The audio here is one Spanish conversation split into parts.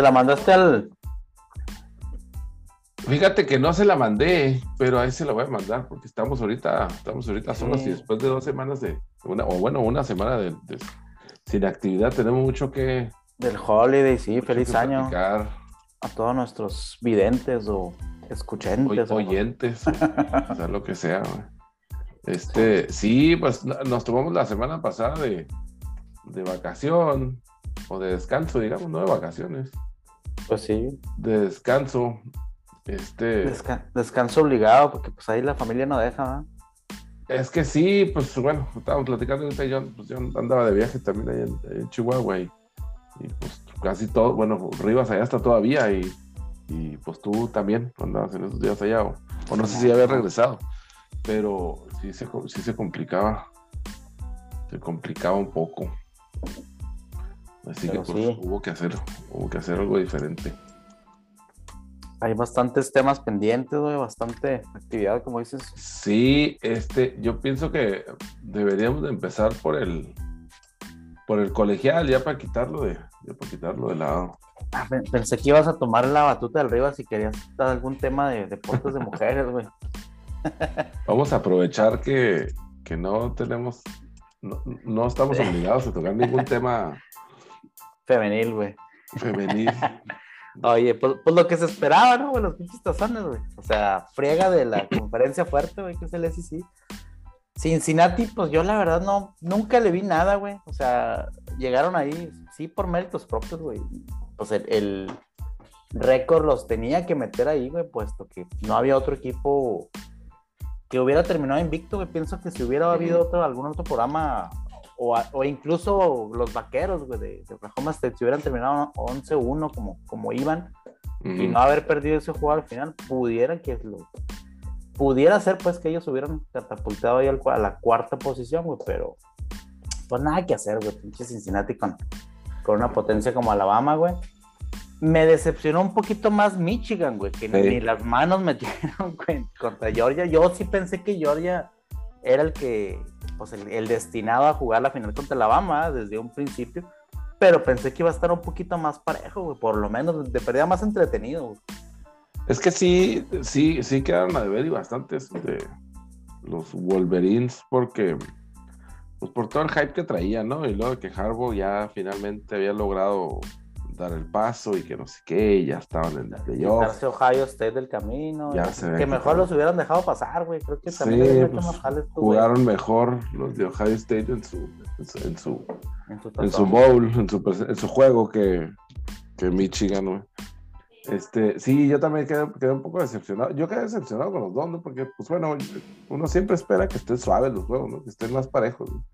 ¿Se la mandaste al, Fíjate que no se la mandé, pero ahí se la voy a mandar porque estamos ahorita, estamos ahorita solos y después de dos semanas de, una, o bueno, una semana de, sin actividad, tenemos mucho que... Del holiday, sí, feliz año. A todos nuestros videntes o escuchantes. O, oyentes, o sea, lo que sea. Este, sí, pues nos tomamos la semana pasada de, de vacación o de descanso, digamos, no de vacaciones. Pues sí. De descanso. Este... descanso obligado, porque pues ahí la familia no deja, Es que sí, pues bueno, estábamos platicando ahorita, yo, pues, yo andaba de viaje también ahí en, Chihuahua y, pues casi todo, bueno, Rivas allá está todavía y, y pues tú también andabas en esos días allá o, no sé si ya había regresado, pero sí se, sí se complicaba, se complicaba un poco. Así que pues, hubo que hacer, hubo que hacer algo diferente hay bastantes temas pendientes, güey, bastante actividad, como dices. Sí, este, yo pienso que deberíamos de empezar por el por el colegial, ya para quitarlo de, ya para quitarlo de lado. Ah, pensé que ibas a tomar la batuta del Rivas si querías algún tema de deportes de mujeres, güey. Vamos a aprovechar que, que no tenemos, no, no estamos obligados a tocar ningún tema femenil, güey. Femenil. Oye, pues, pues, lo que se esperaba, ¿no? Los pinches tazones, güey. O sea, friega de la conferencia fuerte, güey, que es el SEC. Cincinnati, pues yo la verdad no, nunca le vi nada, güey. O sea, llegaron ahí, sí, por méritos propios, güey. Pues el, el récord los tenía que meter ahí, güey, puesto que no había otro equipo que hubiera terminado invicto, güey. Pienso que si hubiera habido otro, algún otro programa o, incluso los vaqueros, güey, de, Oklahoma State, si hubieran terminado 11-1 como, como iban y no haber perdido ese juego al final, pudieran que lo pudiera ser pues que ellos hubieran catapultado ahí a la cuarta posición, güey, pero pues nada que hacer, güey, pinche Cincinnati con, con una potencia como Alabama, güey. Me decepcionó un poquito más Michigan, güey, que ni las manos metieron güey, contra Georgia. Yo sí pensé que Georgia era el que, pues el, destinado a jugar la final contra Alabama desde un principio, pero pensé que iba a estar un poquito más parejo, por lo menos de pérdida más entretenido. Es que sí, sí, sí quedaron a deber y bastantes de los Wolverines porque pues por todo el hype que traía, ¿no? Y luego que Harbaugh ya finalmente había logrado dar el paso y que no sé qué, ya estaban en el playoff. Ohio State del camino. que mejor los hubieran dejado pasar, güey. Creo que también pues, jugaron mejor los de Ohio State en su en su, en su, bowl, en su, en su juego que, que Michigan, güey. Este, sí, yo también quedé, quedé, un poco decepcionado. Yo quedé decepcionado con los dos, ¿no? Porque, pues bueno, uno siempre espera que estén suaves los juegos, ¿no? Que estén más parejos. ¿no?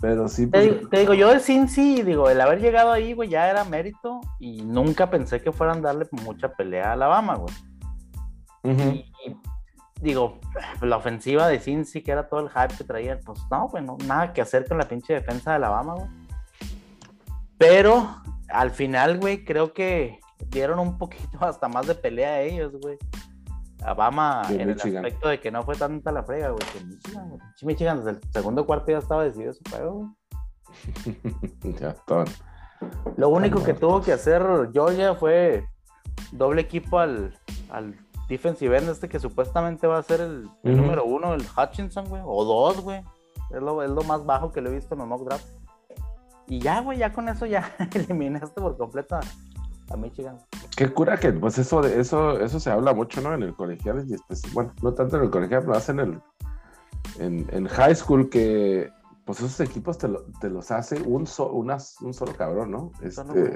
Pero sí. Pues, te, digo, yo de Cincy, digo, el haber llegado ahí, güey, ya era mérito y nunca pensé que fueran a darle mucha pelea a Alabama, güey. y, digo, la ofensiva de Cincy, que era todo el hype que traían, pues no, güey, nada que hacer con la pinche defensa de Alabama, güey. Pero al final, güey, creo que dieron un poquito hasta más de pelea a ellos, güey. Alabama en el aspecto de que no fue tanta la frega, güey. Que Michigan, Michigan desde el segundo cuarto ya estaba decidido su juego, ya está. Lo único que tuvo que hacer Georgia fue doble equipo al, al defensive end este que supuestamente va a ser el, número uno, el Hutchinson, güey. O dos, güey. Es lo, es lo más bajo que le he visto en los mock draft. Y ya, güey, ya con eso ya eliminaste por completo a Michigan. Qué cura que, pues eso, de, eso, eso se habla mucho, ¿no? En el colegial, y pues, bueno, no tanto en el colegial, pero más en el en, high school que pues esos equipos te, los hace un, un solo cabrón, ¿no? Este,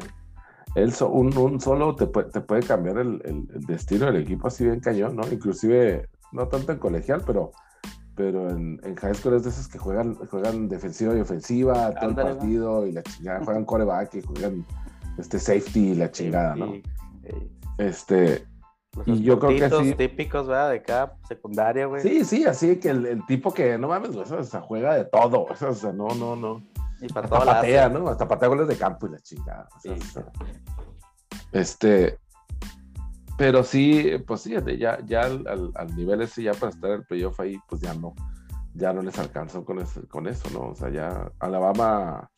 él un, solo te, te puede cambiar el, destino del equipo así bien cañón, ¿no? Inclusive, no tanto en colegial, pero, pero en, high school es de esos que juegan, juegan defensiva y ofensiva todo el partido y la chingada, juegan coreback y juegan este safety y la chingada, ¿no? Este. y yo creo que sí. típicos, ¿verdad? De cada secundaria, güey. Sí, sí, así que el, tipo que, no mames, güey, o sea, juega de todo, o sea, no, no, no. Y para Hasta patea, ¿no? Hasta patea goles de campo y la chingada. sí. este. Pero sí, pues sí, ya, ya al, al, nivel ese, ya para estar el playoff ahí, pues ya no, ya no les alcanzó con con eso, ¿no? O sea, ya Alabama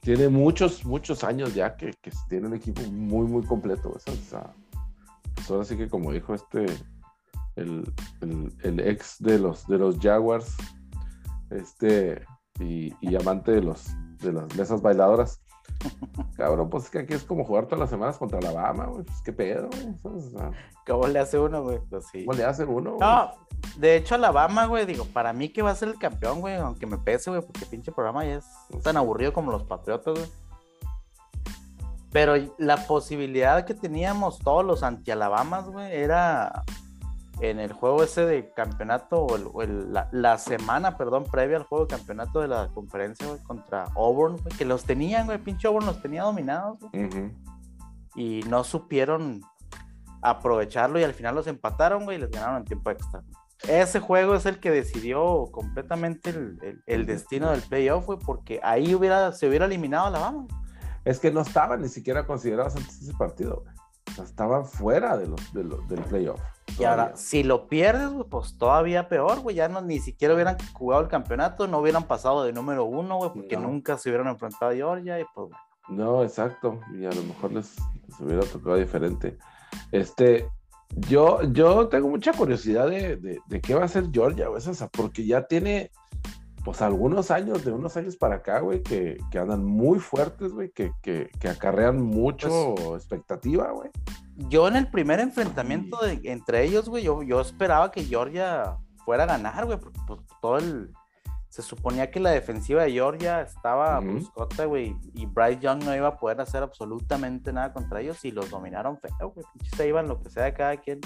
tiene muchos, muchos años ya que, que tiene un equipo muy, muy completo. O sea, pues ahora sí que como dijo este, el, el, el, ex de los, de los Jaguars, este, y, y amante de, los, de las mesas bailadoras, Cabrón, pues que aquí es como jugar todas las semanas contra Alabama, güey. Pues qué pedo, güey. ¿Cómo le hace uno, güey? Pues sí. ¿Cómo le hace uno? No, de hecho, Alabama, güey, digo, para mí que va a ser el campeón, güey, aunque me pese, güey, porque pinche programa ya es pues tan aburrido como los Patriotas, güey. Pero la posibilidad que teníamos todos los anti-Alabamas, güey, era en el juego ese de campeonato, o, la, semana, perdón, previa al juego de campeonato de la conferencia, güey, contra Auburn, güey, que los tenían, güey, pinche Auburn los tenía dominados, güey. Y no supieron aprovecharlo y al final los empataron, güey, y les ganaron en tiempo extra. Ese juego es el que decidió completamente el, destino del playoff, güey, porque ahí hubiera, se hubiera eliminado Alabama. Es que no estaban ni siquiera considerados antes de ese partido, güey. O sea, estaban fuera de los, del playoff. Y ahora, si lo pierdes, pues todavía peor, güey. Ya no, ni siquiera hubieran jugado el campeonato, no hubieran pasado de número uno, güey, porque nunca se hubieran enfrentado a Georgia y pues, No, exacto. Y a lo mejor les, hubiera tocado diferente. Este, yo, yo tengo mucha curiosidad de, qué va a hacer Georgia, güey, o sea, porque ya tiene, pues, algunos años, de unos años para acá, güey, que, andan muy fuertes, güey, que, acarrean mucho pues expectativa, güey. yo en el primer enfrentamiento entre ellos, güey, yo, yo esperaba que Georgia fuera a ganar, güey, porque pues, todo el... Se suponía que la defensiva de Georgia estaba bruscota, güey, y Bryce Young no iba a poder hacer absolutamente nada contra ellos y los dominaron feo, güey. Se iban lo que sea de cada quien.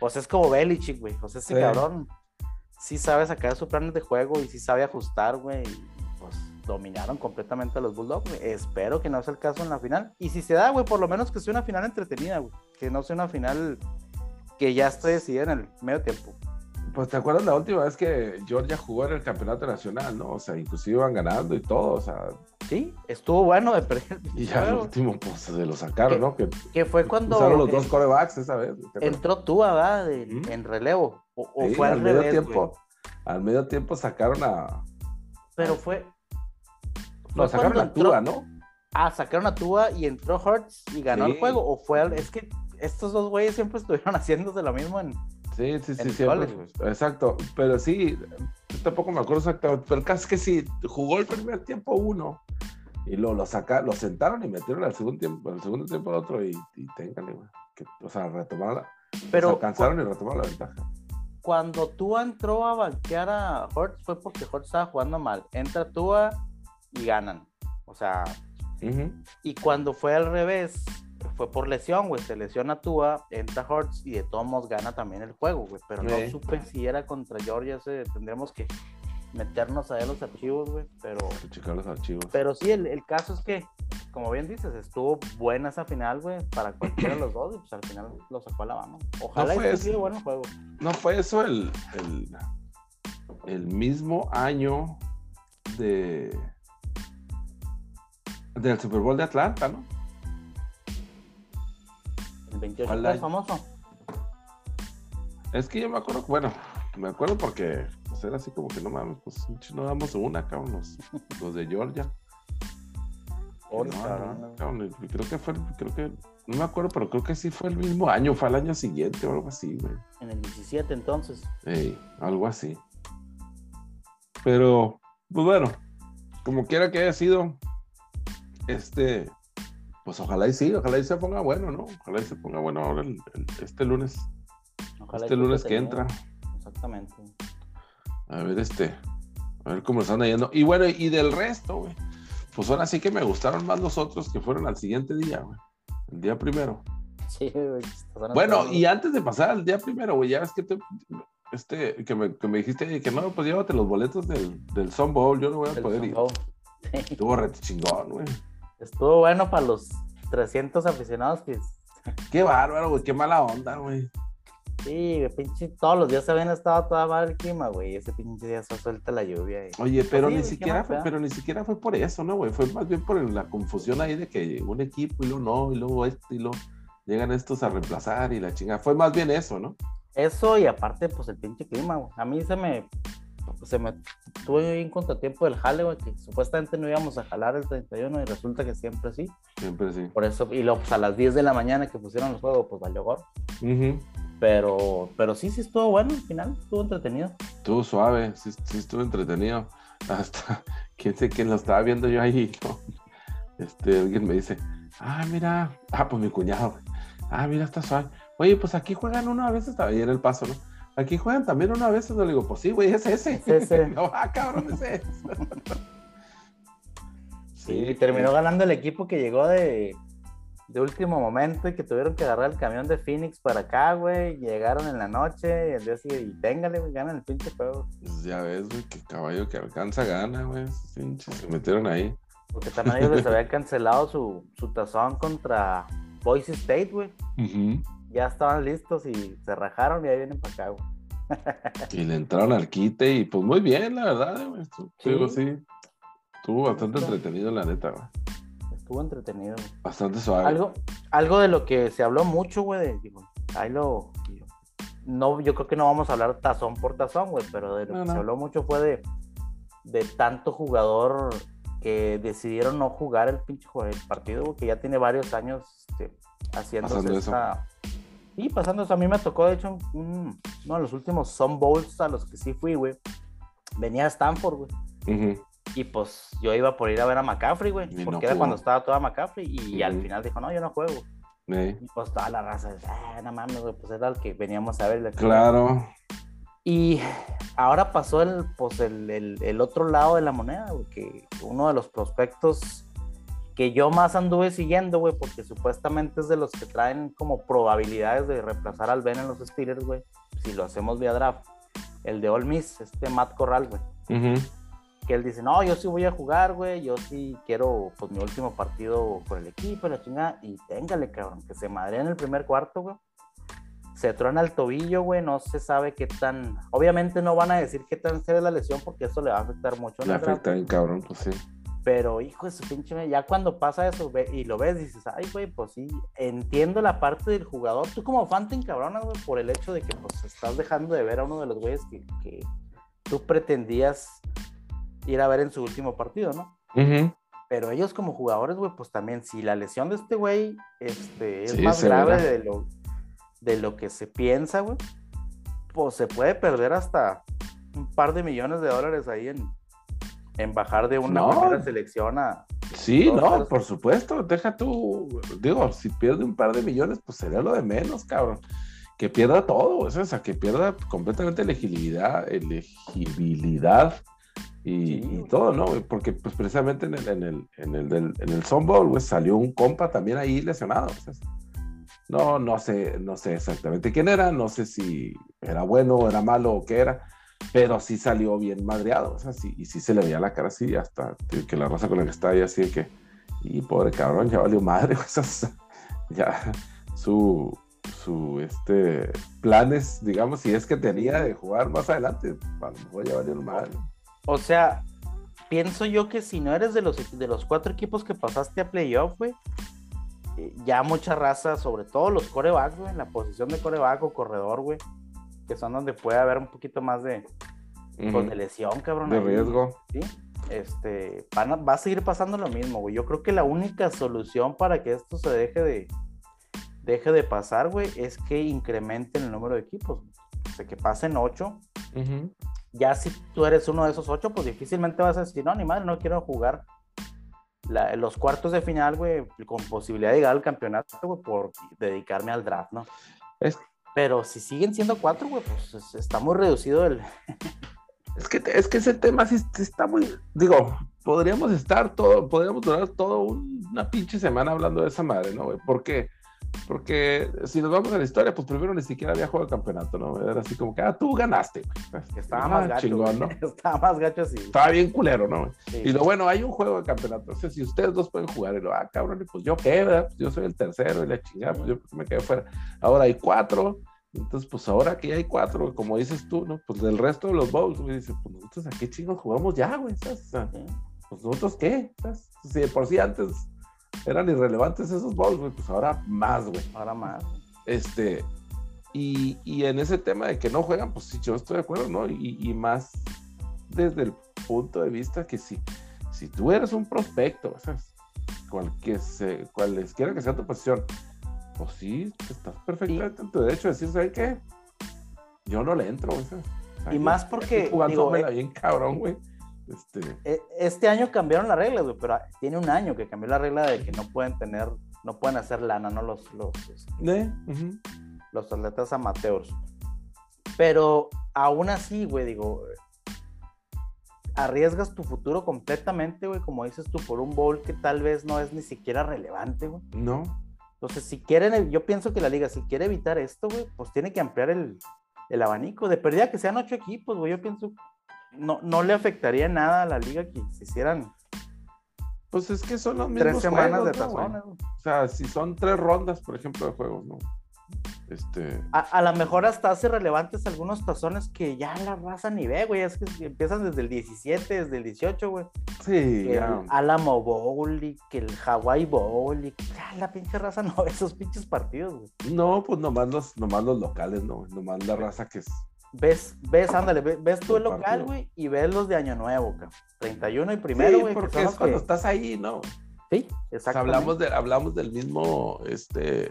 Pues es como Belichick, güey. O sea, ese cabrón sí sabe sacar su plan de juego y sí sabe ajustar, güey dominaron completamente a los Bulldogs, Espero que no sea el caso en la final. Y si se da, güey, por lo menos que sea una final entretenida, güey. Que no sea una final que ya esté decidida en el medio tiempo. Pues te acuerdas la última vez que Georgia jugó en el campeonato nacional, ¿no? O sea, inclusive iban ganando y todo, o sea. Sí, estuvo bueno de perder. Y ya el último, pues se lo sacaron, ¿no? Que, fue cuando. Usaron los dos corebacks esa vez. Entró tú, ¿verdad? En relevo. O, fue al, medio tiempo. Al medio tiempo sacaron a. Pero fue, no, sacaron a Tua, ¿no? Ah, sacaron a Tua y entró Hurts y ganó el juego. O fue Es que estos dos güeyes siempre estuvieron haciéndose lo mismo en. Sí, sí, sí, siempre. Exacto. Pero sí, yo tampoco me acuerdo exactamente. Pero el caso es que sí, jugó el primer tiempo uno y lo, lo sacaron, lo sentaron y metieron al segundo tiempo, al segundo tiempo al otro y, y téngale, güey. o sea, retomaron pero alcanzaron y retomaron la ventaja. Cuando Tua entró a banquear a Hurts fue porque Hurts estaba jugando mal. Entra Tua y ganan. O sea, y cuando fue al revés, fue por lesión, güey. Se lesiona Tua, entra Hurts y de todos modos gana también el juego, güey. Pero no supe si era contra Georgia, se, tendremos que meternos a ver los archivos, güey. Pero. Checar los archivos. Pero sí, el, caso es que, como bien dices, estuvo buena esa final, güey, para cualquiera de los dos, y pues al final lo sacó a la mano. Ojalá no haya sido bueno juego. No fue eso el, el, el mismo año de del Super Bowl de Atlanta, ¿no? El 28 fue famoso. Es que yo me acuerdo, bueno, me acuerdo porque pues, era así como que no mames, pues no damos una, cabrón, los, los de Georgia. Oh, creo que fue, creo que, no me acuerdo, pero creo que sí fue el mismo año, fue el año siguiente o algo así, güey. En el 17 entonces. Sí, algo así. Pero, pues bueno, como quiera que haya sido, este, pues ojalá y sí, ojalá y se ponga bueno, ¿no? Ojalá y se ponga bueno ahora el, este lunes. este lunes que entra. Exactamente. A ver, este, a ver cómo están yendo. Y bueno, y del resto, güey, pues ahora sí que me gustaron más los otros que fueron al siguiente día, güey. El día primero. Sí, güey. Bueno, y antes de pasar al día primero, güey, ya ves que te, este, que me, que me dijiste que no, pues llévate los boletos del, del Sun Bowl, yo no voy a poder ir. Estuvo re chingón, güey. Estuvo bueno para los 300 aficionados que... Qué bárbaro, güey, qué mala onda, güey. Sí, pinche, todos los días se habían estado toda mal el clima, güey. Ese pinche día se suelta la lluvia. Oye, pero ni siquiera fue, pero ni siquiera fue por eso, ¿no, güey? Fue más bien por la confusión ahí de que un equipo y luego no, y luego este y luego llegan estos a reemplazar y la chingada. Fue más bien eso, ¿no? Eso y aparte, pues el pinche clima, güey. A mí se me se me tuve un contratiempo del jale, güey, que supuestamente no íbamos a jalar el 31 y resulta que siempre sí. Siempre sí. Por eso, y luego pues, a las 10 de la mañana que pusieron el juego, pues valió gorro. Pero, pero sí, sí estuvo bueno al final, estuvo entretenido. Estuvo suave, sí, sí estuvo entretenido. Hasta, quién sé quién lo estaba viendo yo ahí, Este, alguien me dice, ah, mira, ah, pues mi cuñado, ah, mira, está suave. Oye, pues aquí juegan uno a veces, ahí en el paso, ¿no? Aquí juegan también uno a veces, no le digo, pues sí, güey, es ese. Es ese. no, ah, cabrón, es ese. sí, terminó ganando el equipo que llegó de, de último momento y que tuvieron que agarrar el camión de Phoenix para acá, güey. Llegaron en la noche y el día siguiente, y téngale, güey, ganan el pinche juego. Pues ya ves, güey, que caballo que alcanza gana, güey. Se metieron ahí. Porque también ellos les habían cancelado su, su tazón contra Boise State, güey. Ya estaban listos y se rajaron y ahí vienen para acá, güey. y le entraron al quite y pues muy bien, la verdad, güey. Sí. sí. Estuvo bastante entretenido, la neta, güey estuvo entretenido. Bastante suave. Algo, algo de lo que se habló mucho, güey, digo, ahí lo... No, yo creo que no vamos a hablar tazón por tazón, güey, pero de lo que se habló mucho fue de, de tanto jugador que decidieron no jugar el pinche el partido, que ya tiene varios años este, haciendo esa... Y pasando eso, a mí me tocó, de hecho, uno de los últimos Sun Bowls a los que sí fui, güey. Venía a Stanford, güey. Y pues yo iba por ir a ver a McCaffrey, güey. Porque era cuando estaba toda McCaffrey. Y al final dijo, no, yo no juego. Y pues toda la raza, ah, no mames, güey, pues era el que veníamos a ver. Claro. Y ahora pasó el, pues el, el, otro lado de la moneda, güey, que uno de los prospectos que yo más anduve siguiendo, güey, porque supuestamente es de los que traen como probabilidades de reemplazar al Ben en los Steelers, güey, si lo hacemos vía draft. El de All Miss, este Matt Corral, güey. Uh que él dice, no, yo sí voy a jugar, güey, yo sí quiero, pues, mi último partido por el equipo, la chingada, y téngale, cabrón, que se madre en el primer cuarto, güey. Se trona el tobillo, güey, no se sabe qué tan, obviamente no van a decir qué tan seria es la lesión, porque eso le va a afectar mucho. Le afecta cabrón, pues sí. Pero, hijo de su pinche, ya cuando pasa eso ve, y lo ves, dices, ay, güey, pues sí, entiendo la parte del jugador. Tú como fan te encabronas, güey, por el hecho de que, pues, estás dejando de ver a uno de los güeyes que, que tú pretendías ir a ver en su último partido, ¿no? Pero ellos como jugadores, güey, pues también, si la lesión de este güey este, es más grave de lo, de lo que se piensa, güey, pues se puede perder hasta un par de millones de dólares ahí en, en bajar de una primera selección a... Sí, no, por supuesto, deja tú, digo, si pierde un par de millones, pues sería lo de menos, cabrón que pierda todo, o sea, que pierda completamente elegibilidad, elegibilidad y, todo, ¿no? Porque pues precisamente en el, en el, en el, en el güey, salió un compa también ahí lesionado. no, no sé, no sé exactamente quién era, no sé si era bueno, era malo o qué era, pero sí salió bien madreado, o sea, sí, y sí se le veía la cara así, hasta que la raza con la que está ahí así de que, y pobre cabrón, ya valió madre, ya su, su, este, planes, digamos, si es que tenía de jugar más adelante, a lo mejor ya valió madre. O sea, pienso yo que si no eres de los, de los cuatro equipos que pasaste a playoff, güey, eh, ya mucha raza, sobre todo los corebacks, güey, en la posición de coreback o corredor, güey, que son donde puede haber un poquito más de, pues, de lesión, cabrón. De riesgo. Sí, este, va a seguir pasando lo mismo, güey. Yo creo que la única solución para que esto se deje de, deje de pasar, güey, es que incrementen el número de equipos. O sea, que pasen ocho ya si tú eres uno de esos ocho, pues difícilmente vas a decir, no, ni madre, no quiero jugar los cuartos de final, güey, con posibilidad de llegar al campeonato, güey, por dedicarme al draft, ¿no? Pero si siguen siendo cuatro, güey, pues está muy reducido el... es que, es que ese tema sí está muy, digo, podríamos estar todo, podríamos durar todo una pinche semana hablando de esa madre, ¿no, güey? ¿Por qué? Porque si nos vamos a la historia, pues primero ni siquiera había jugado el campeonato, ¿no? Era así como que, ah, tú ganaste, güey. Estaba ah, más gacho. Chingón, ¿no? Estaba más gacho, sí. Estaba bien culero, ¿no? Y lo bueno, hay un juego de campeonato. O sea, si ustedes dos pueden jugar, y lo, ah, cabrón, pues yo qué, ¿verdad? Pues yo soy el tercero y la chingada, pues yo me quedé fuera. Ahora hay cuatro. Entonces, pues ahora que ya hay cuatro, como dices tú, ¿no? Pues del resto de los bowls, güey, dice, pues nosotros a qué chingos jugamos ya, güey. pues nosotros qué, Si de por sí antes eran irrelevantes esos bowls, güey, pues ahora más, güey. Ahora más. Este, y, y, en ese tema de que no juegan, pues sí, yo estoy de acuerdo, ¿no? Y, y más, desde el punto de vista que si, si tú eres un prospecto, o sea, cual que se, cualesquiera que sea tu posición, pues sí, estás perfectamente en tu derecho de decir, ¿sabes qué? Yo no le entro, o sea, y más porque. Digo, eh, bien cabrón, güey. Este... E, este año cambiaron las reglas, güey, pero tiene un año que cambió la regla de que no pueden tener, no pueden hacer lana, ¿no? Los, los, ¿Eh? los atletas amateurs. Pero aún así, güey, digo, arriesgas tu futuro completamente, güey, como dices tú, por un bowl que tal vez no es ni siquiera relevante, güey. No. Entonces, si quieren, yo pienso que la liga, si quiere evitar esto, güey, pues tiene que ampliar el, el abanico. De pérdida que sean ocho equipos, güey, yo pienso, no, no le afectaría nada a la liga que se hicieran. Pues es que son los mismos tres semanas de tazones. o sea, si son tres rondas, por ejemplo, de juegos, ¿no? Este... A, lo mejor hasta hace relevantes algunos tazones que ya la raza ni ve, güey. Es que empiezan desde el 17, desde el 18, güey. Sí, El Alamo Bowl y que el Hawaii Bowl y ya la pinche raza no ve esos pinches partidos, güey. No, pues nomás los, nomás los locales, no. Nomás la raza que es. Ves, ves, ándale, ves, tú el local, güey, y ves los de Año Nuevo, cabrón. 31 y primero, güey. porque es cuando estás ahí, ¿no? Sí, exacto. hablamos, de, hablamos del mismo, este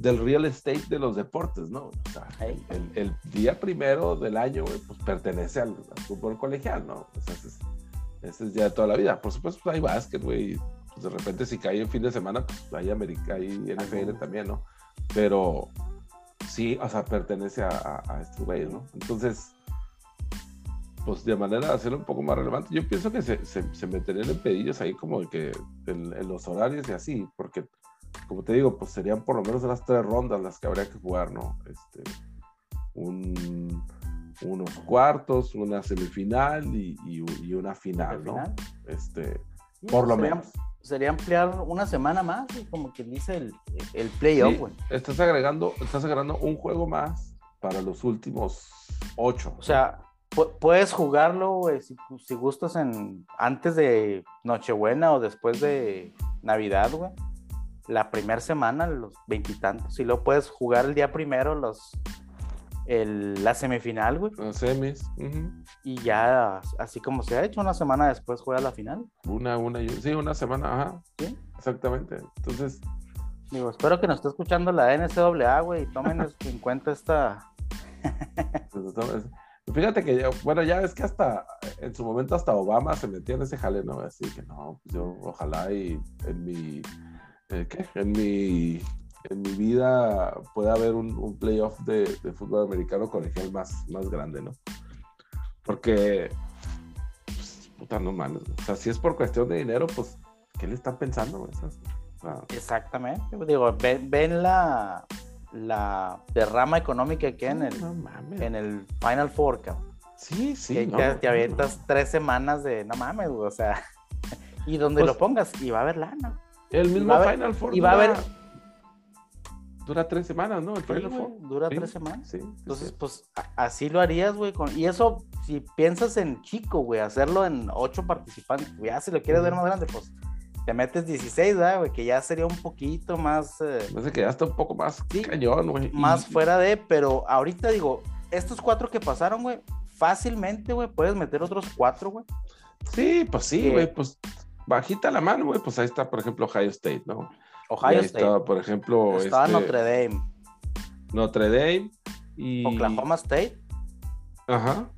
del real estate de los deportes, ¿no? O sea, el, día primero del año, güey, pues pertenece al, fútbol colegial, ¿no? O sea, ese es, ya de toda la vida. Por supuesto, pues hay básquet, güey. Pues de repente, si cae en fin de semana, pues hay, América, hay NFL también, ¿no? Pero sí, o sea, pertenece a, a, estos güeyes, ¿no? Entonces, pues de manera de hacerlo un poco más relevante, yo pienso que se, se, meterían en pedillos ahí como de que en los horarios y así, porque como te digo, pues serían por lo menos unas tres rondas las que habría que jugar, ¿no? Este, unos cuartos, una semifinal y, una final, ¿no? Este, por lo menos. Sería ampliar una semana más, como que dice el, el playoff, güey. estás agregando, estás agregando un juego más para los últimos ocho. O sea, puedes jugarlo, si, si, gustas en antes de Nochebuena o después de Navidad, güey la primera semana, los veintitantos, si lo puedes jugar el día primero, los el, la semifinal, güey. Los semis. Y ya, así como se ha hecho, una semana después juega la final. Una, una, sí, una semana, ajá. Sí. Exactamente. Entonces. Digo, espero que nos esté escuchando la NCAA, güey, y tomen en cuenta esta. Fíjate que, bueno, ya es que hasta, en su momento hasta Obama se metió en ese jale, ¿no? Así que no, pues yo ojalá y en mi eh, en mi, en mi vida puede haber un, playoff de, fútbol americano colegial más, más grande, ¿no? Porque, pues, puta, no mames. O sea, si es por cuestión de dinero, pues, ¿qué le están pensando? Exactamente. Digo, ven, la, la derrama económica que hay en el, en el Final Four, cabrón. Sí, sí. Que te, avientas tres semanas de, no mames, o sea, y donde pues lo pongas, y va a haber lana. El mismo Final Four. Y va a haber. Dura tres semanas, ¿no? El Final Four. Dura tres semanas. Sí, Entonces, pues así lo harías, güey. Y eso, si piensas en chico, güey, hacerlo en ocho participantes, ya si lo quieres ver más grande, pues te metes 16, güey? Que ya sería un poquito más. Eh... No sé, que ya está un poco más cañón, güey. Más fuera de, pero ahorita digo, estos cuatro que pasaron, güey, fácilmente, güey, puedes meter otros cuatro, güey. Sí, pues sí, güey, pues bajita la mano, güey, pues ahí está, por ejemplo, Ohio State, ¿no? Ohio State. Está, por ejemplo. Está este, Notre Dame. Notre Dame y. Oklahoma State. Ajá.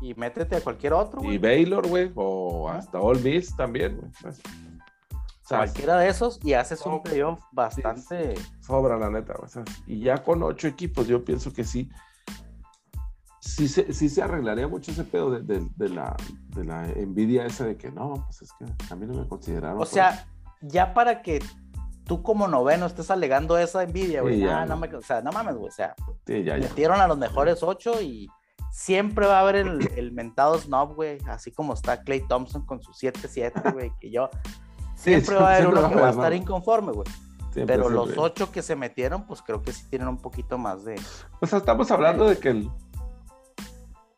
Y métete a cualquier otro, güey. Y Baylor, güey, o hasta All Miss también, güey. O sea, Cualquiera de esos y haces un playoff bastante. Sobra, la neta, güey. Y ya con ocho equipos, yo pienso que sí sí se, sí se arreglaría mucho ese pedo de, de, la, de la envidia esa de que no, pues es que a mí no me consideraron. O sea, ya para que tú como noveno estés alegando esa envidia, güey. ah, no. o sea, no mames, güey. O sea, metieron a los mejores ocho y siempre va a haber el, el mentado snob, güey. Así como está Clay Thompson con su 7-7, güey. Que yo. Siempre va a haber uno que va a estar inconforme, güey. Pero los ocho que se metieron, pues creo que sí tienen un poquito más de. O sea, estamos hablando de que el,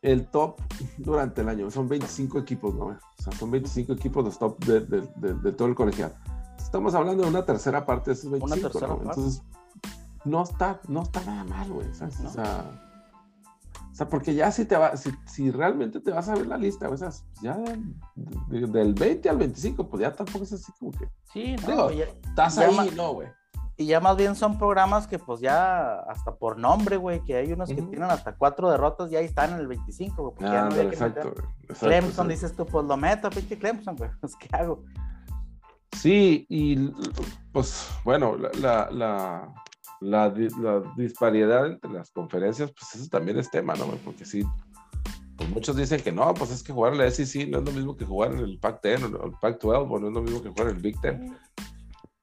el top durante el año. Son 25 equipos, ¿no? O sea, son 25 equipos los top de, todo el colegial. Estamos hablando de una tercera parte de esos 25. ¿no? Entonces, no está, no está nada mal, güey. O sea, sea, porque ya si te va, si, si realmente te vas a ver la lista, o sea, ya del 20 al 25, pues ya tampoco es así como que. Sí, no, estás ahí, no, güey. Y ya más bien son programas que pues ya hasta por nombre, güey, que hay unos que tienen hasta cuatro derrotas y ahí están en el 25, güey. Ah, no exacto, Clemson, dices tú, pues lo meto, pinche Clemson, güey, pues ¿qué hago? Sí, y pues bueno, la, la, la, disparidad entre las conferencias, pues eso también es tema, ¿no? Porque sí, pues muchos dicen que no, pues es que jugar en la SEC no es lo mismo que jugar en el Pac-10 o el Pac-12, o no es lo mismo que jugar en el Big Ten.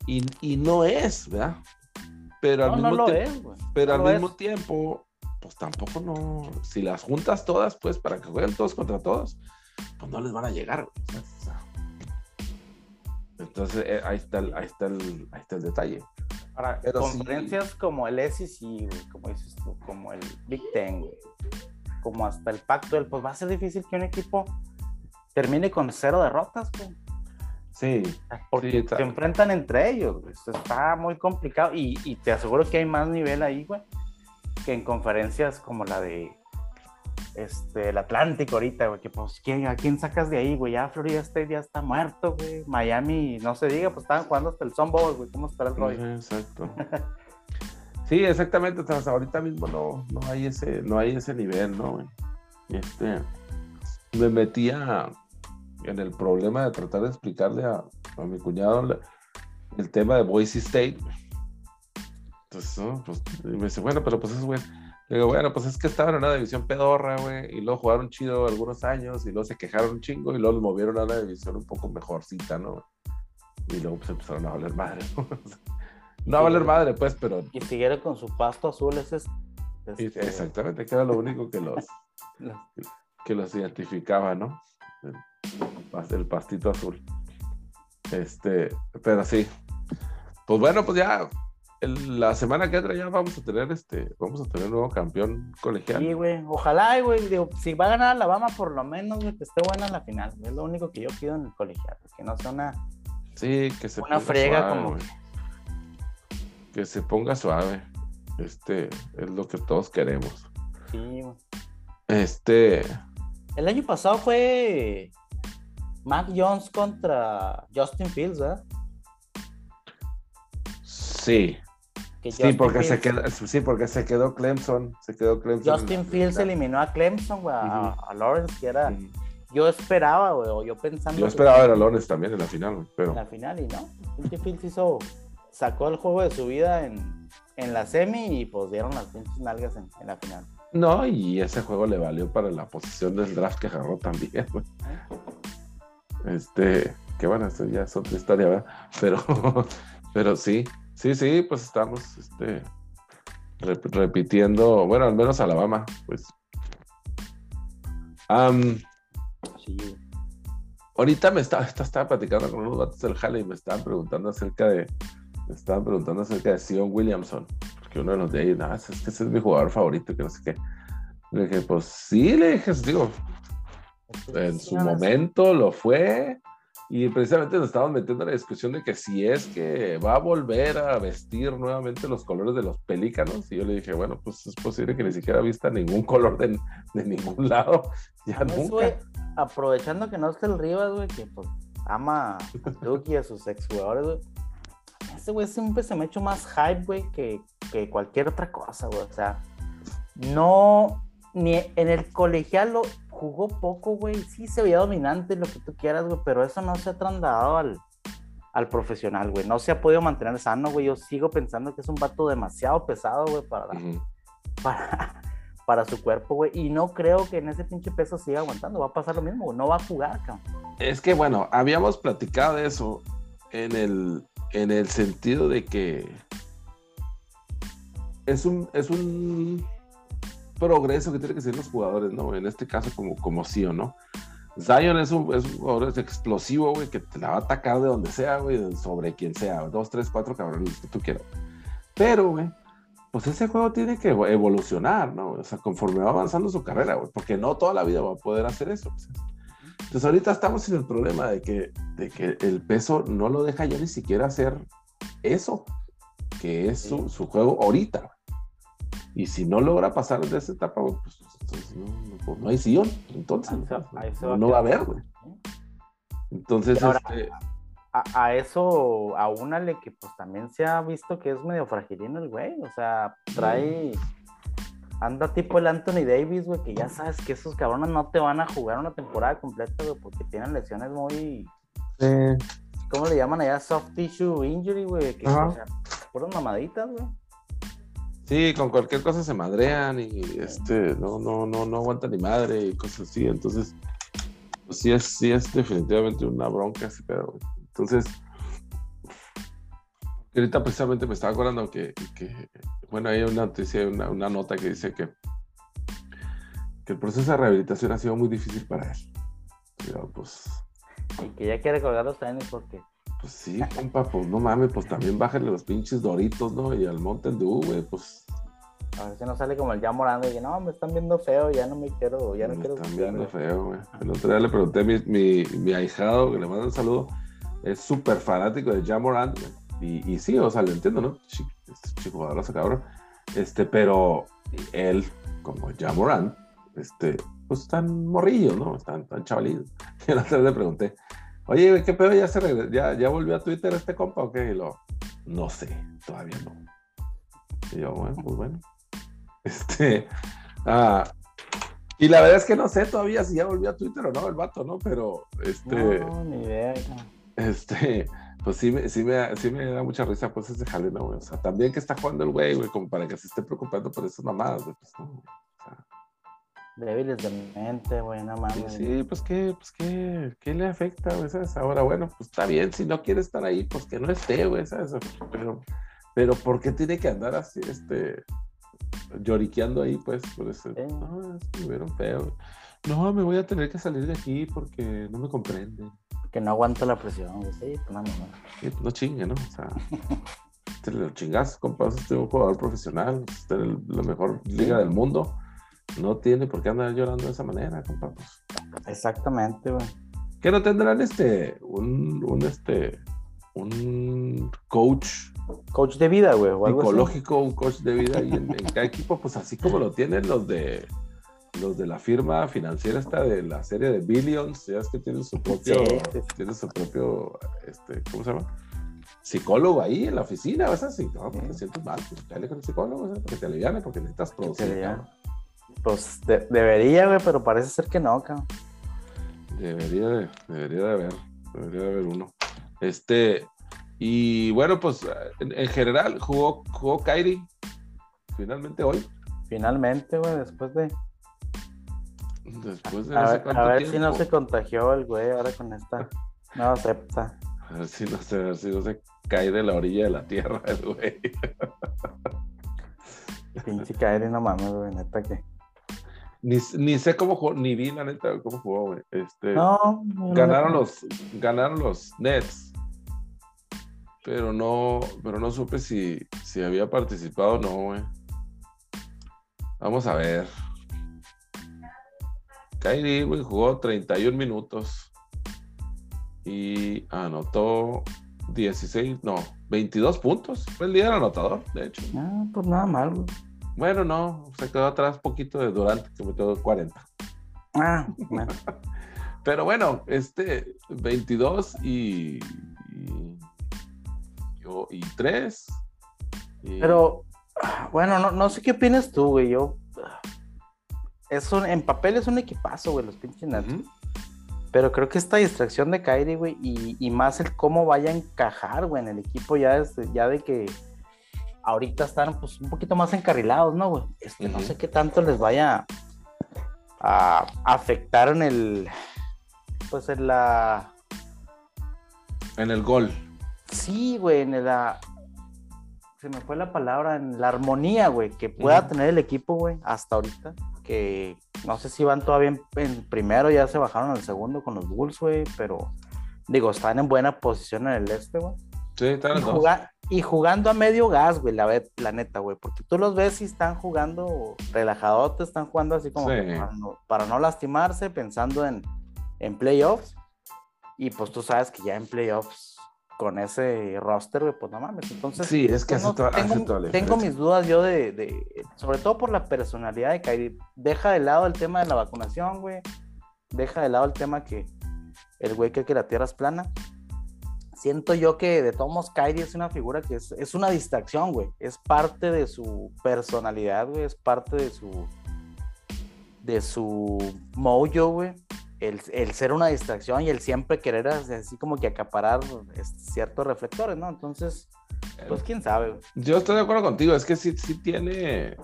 Y, y no es, ¿verdad? Pero al mismo, tiempo, pero al mismo tiempo, pues tampoco no. Si las juntas todas, pues para que jueguen todos contra todos, pues no les van a llegar. Entonces eh, ahí, está el, ahí, está el, ahí está el detalle. Para conferencias como el SEC, como dices tú, como el Big Ten, como hasta el Pacto, pues va a ser difícil que un equipo termine con cero derrotas, güey. Sí. Porque se enfrentan entre ellos, Está muy complicado y, y, te aseguro que hay más nivel ahí, güey, que en conferencias como la de este, el Atlántico ahorita, güey, que pues, ¿quién, ¿a quién sacas de ahí, güey? Ya Florida State ya está muerto, güey. Miami, no se diga, pues estaban jugando hasta el Sun güey. ¿Cómo estará el rollo? Exacto. sí, exactamente. Hasta ahorita mismo no, no, hay ese, no hay ese nivel, ¿no, güey? Este, me metía en el problema de tratar de explicarle a, a mi cuñado el tema de Boise State. Entonces, ¿no? pues me dice, bueno, pero pues es, güey digo, bueno, pues es que estaban en una división pedorra, güey, y luego jugaron chido algunos años, y luego se quejaron un chingo, y luego los movieron a una división un poco mejorcita, ¿no? Y luego pues empezaron a valer madre, ¿no? no a valer madre, pues, pero... Y siguieron con su pasto azul, ese es... Este, exactamente, que era lo único que los... que los identificaba, ¿no? El, pastito azul. Este, pero sí. Pues bueno, pues ya la semana que entra ya vamos a tener este, vamos a tener un nuevo campeón colegial. Sí, güey. Ojalá, güey. Digo, si va a ganar Alabama, por lo menos, güey, que esté buena en la final. Es lo único que yo pido en el colegial. Que no sea una. Sí, que se una frega como. Que se ponga suave. Este es lo que todos queremos. Sí, güey. Este. El año pasado fue Mac Jones contra Justin Fields, ¿verdad? Sí, sí, porque se quedó, sí, porque se quedó Clemson. Se quedó Clemson Justin Fields eliminó a Clemson, güey, a, Lawrence, que era. Yo esperaba, güey, o yo pensando. Yo esperaba ver a Lawrence también en la final, pero. En la final, y no. Justin Fields hizo. Sacó el juego de su vida en, en la semi y pues dieron las pinches nalgas en, en, la final. No, y ese juego le valió para la posición del draft que agarró también, güey. Este, que bueno, esto ya es otra historia, ¿verdad? Pero, pero sí, Sí, sí, pues estamos este, repitiendo, bueno, al menos Alabama, pues. sí. Ahorita me estaba, estaba platicando con unos datos del Jale y me estaban preguntando acerca de, me estaban preguntando acerca de Sion Williamson, porque uno de los de ahí, no, es que ese es mi jugador favorito, que no sé qué. Le dije, pues sí, le dije, digo, en su momento lo fue, y precisamente nos estábamos metiendo en la discusión de que si es que va a volver a vestir nuevamente los colores de los pelícanos. Y yo le dije, bueno, pues es posible que ni siquiera vista ningún color de, de ningún lado. Ya nunca. aprovechando que no esté el Rivas, güey, que pues ama a Duke y a sus exjugadores, güey. Ese güey siempre se me ha hecho más hype, güey, que, que cualquier otra cosa, güey. O sea, no, ni en el colegial lo, jugó poco, güey. Sí se veía dominante, lo que tú quieras, güey, pero eso no se ha trasladado al, al profesional, güey. No se ha podido mantener sano, güey. Yo sigo pensando que es un vato demasiado pesado, güey, para, para, para su cuerpo, güey. Y no creo que en ese pinche peso siga aguantando. Va a pasar lo mismo, güey. No va a jugar, cabrón. Es que, bueno, habíamos platicado de eso en el, en el sentido de que es un, es un progreso que tienen que ser los jugadores, ¿no? En este caso, como, como sí o no. Zion es un, es un jugador explosivo, güey, que te la va a atacar de donde sea, güey, sobre quien sea, dos, tres, cuatro cabrones, que tú quieras. Pero, güey, pues ese juego tiene que evolucionar, ¿no? O sea, conforme va avanzando su carrera, güey, porque no toda la vida va a poder hacer eso. Pues. Entonces, ahorita estamos en el problema de que, de que el peso no lo deja ya ni siquiera hacer eso, que es su, su juego ahorita. Y si no logra pasar de esa etapa, pues, Entonces, no, no, pues, no hay Sion, entonces. Ahí se- ahí se no, va a no va a quedar. haber, güey. Entonces, Y ahora- este, A, a eso, aúnale que pues también se ha visto que es medio fragilino el güey. O sea, trae. Anda tipo el Anthony Davis, güey, que ya sabes que esos cabrones no te van a jugar una temporada completa, güey, porque tienen lesiones muy. ¿Cómo le llaman allá? Soft tissue injury, güey. Que, o sea, puras mamaditas, güey. Sí, con cualquier cosa se madrean y este, no, no, no, no aguantan ni madre y cosas así. Entonces, pues sí es, sí es definitivamente una bronca ese pedo. Entonces, ahorita precisamente me estaba acordando que, que, bueno, hay una noticia, una, una nota que dice que, que el proceso de rehabilitación ha sido muy difícil para él. Pero, pues, Y que ya quiere colgar los tenis porque. Pues sí, compa, pues no mames, pues también bájale los pinches doritos, ¿no? Y al Mountain Dew, güey, pues A ver si no sale como el ya morando y no, me están viendo feo, ya no me quiero, ya no me quiero. están jugar, viendo güey. feo, güey. El otro día le pregunté a mi, mi, mi ahijado, que le mando un saludo, es súper fanático de güey. Y, y sí, o sea, lo entiendo, ¿no? Chi- Este chico jugadorazo, cabrón. Este, pero él, como Jamorant, este, pues están morrillos, ¿no? Están, tan chavalitos. Y el otro día le pregunté, oye, güey, ¿qué pedo? ¿Ya, se regre- ya, ¿Ya volvió a Twitter este compa o qué? Y lo, no sé, todavía no. Y yo, bueno, pues bueno. Este, ah, y la verdad es que no sé todavía si ya volvió a Twitter o no el vato, ¿no? Pero, este, No, ni idea. este, pues sí me, sí me, sí me da mucha risa, pues ese jale, ¿no, güey? O sea, también que está jugando el güey, güey, como para que se esté preocupando por esas mamadas, güey, pues no. Débiles de mente, güey, no mames. sí, pues qué, pues qué, qué le afecta, güey, ¿sabes? Ahora, bueno, pues está bien, si no quiere estar ahí, pues que no esté, güey, ¿sabes? Pero, pero ¿por qué tiene que andar así, este, lloriqueando ahí, pues, por eso? Sí. No, es que me vieron feo. No, me voy a tener que salir de aquí porque no me comprenden. Que no aguanta la presión, güey. Sí, pues no, no, no. Sí, pues no chingue, ¿no? O sea, te lo chingas, compa, usted es un jugador profesional, usted es la mejor liga del mundo. No tiene por qué andar llorando de esa manera, compa. Pues, Exactamente, güey. ¿Qué no tendrán este, un, un este, un coach Coach de vida, güey, o algo así. psicológico, un coach de vida ahí en, en cada equipo, pues así como lo tienen los de los de la firma financiera esta de la serie de Billions, ya es que tienen su propio, Sí, sí, sí. tienen su propio, este, ¿cómo se llama? Psicólogo ahí en la oficina, ¿vas así? No, porque te sientes mal, pues dale con el psicólogo, ¿sabes? porque te aliviane, porque necesitas producir. Pues de- debería, güey, pero parece ser que no, cabrón. Debería de, debería de haber, debería de haber uno. Este, y bueno, pues en, en general jugó, jugó Kyrie finalmente hoy, Finalmente, güey, después de. después de A no sé ver, a ver si no se contagió el güey ahora con esta nueva acepta. A ver si no se, a ver si no se cae de la orilla de la tierra el güey. Pinche Kyrie, no mames, güey, neta que. Ni, ni sé cómo jugó, ni vi la neta cómo jugó, güey. Este, No, no, ganaron los, ganaron los Nets. Pero no, pero no supe si, si había participado o no, güey. Vamos a ver. Kyrie, güey, jugó 31 minutos. Y anotó 16, no, 22 puntos. Fue el líder anotador, de hecho. Ah, pues nada mal, güey. Bueno, no, se quedó atrás poquito de Durant, que metió 40. Ah, bueno. Pero bueno, este 22 y. y, y 3. y- Pero, bueno, no, no sé qué opinas tú, güey. Yo. Es un- en papel es un equipazo, güey, los pinches Nets. Pero creo que esta distracción de Kyrie, güey, y, y más el cómo vaya a encajar, güey, en el equipo ya, desde- ya de que ahorita están pues un poquito más encarrilados, ¿no, güey? Este, No sé qué tanto les vaya a afectar en el, pues en la, En el gol. sí, güey, en la, se me fue la palabra, en la armonía, güey, que pueda tener el equipo, güey, hasta ahorita, que no sé si van todavía en, en primero, ya se bajaron al segundo con los Bulls, güey, pero digo, están en buena posición en el este, güey. Sí, están los dos. Y jugando a medio gas, güey, la, la neta, güey, porque tú los ves y están jugando relajadotes, están jugando así como Sí. para, no, para no lastimarse, pensando en, en playoffs. Y pues tú sabes que ya en playoffs con ese roster, güey, pues no mames. Entonces, sí, es que toda, tengo, toda tengo diferencia. mis dudas yo de, de, sobre todo por la personalidad de Kyrie. Deja de lado el tema de la vacunación, güey. Deja de lado el tema que el güey cree que la tierra es plana. Siento yo que de todos modos Kyrie es una figura que es, es una distracción, güey. Es parte de su personalidad, güey. Es parte de su de su mojo, güey. El, el, ser una distracción y el siempre querer así como que acaparar ciertos reflectores, ¿no? Entonces, pues quién sabe. Güey. Yo estoy de acuerdo contigo, es que sí, sí tiene,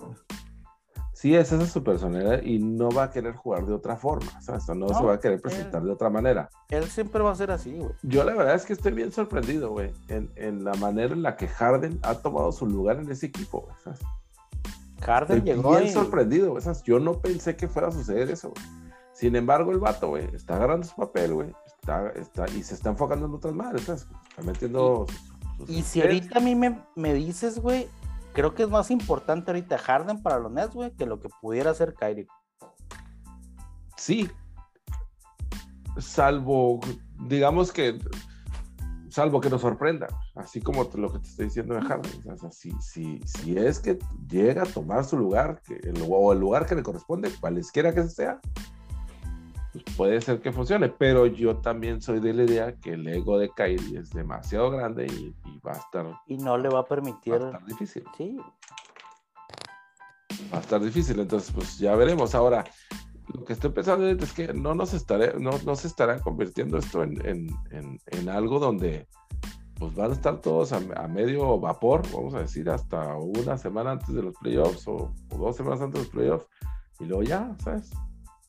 sí es esa su personalidad y no va a querer jugar de otra forma, o sea, no, no, se va a querer presentar él, de otra manera. Él siempre va a ser así, güey. Yo la verdad es que estoy bien sorprendido, güey, en, en, la manera en la que Harden ha tomado su lugar en ese equipo, ¿sabes? Harden estoy llegó bien y... sorprendido, ¿sabes? Yo no pensé que fuera a suceder eso, güey. Sin embargo, el vato, güey, está agarrando su papel, güey, está, está, y se está enfocando en otras madres, ¿sabes? Está metiendo... Y, sus, y si ahorita a mí me, me dices, güey, creo que es más importante ahorita Harden para los Nets, güey, que lo que pudiera hacer Kyrie. Sí. Salvo, digamos que, salvo que nos sorprenda, así como lo que te estoy diciendo de Harden. O sea, si, si, si es que llega a tomar su lugar, o el lugar que le corresponde, cualesquiera que sea, pues puede ser que funcione, pero yo también soy de la idea que el ego de Kyrie es demasiado grande y, y va a estar... Y no le va a permitir... Va a estar difícil. Sí. Va a estar difícil, entonces pues ya veremos. Ahora, lo que estoy pensando es que no nos estaré, no, no se estará convirtiendo esto en, en, en, en, algo donde pues van a estar todos a, a, medio vapor, vamos a decir, hasta una semana antes de los playoffs o, o dos semanas antes de los playoffs, y luego ya, ¿sabes?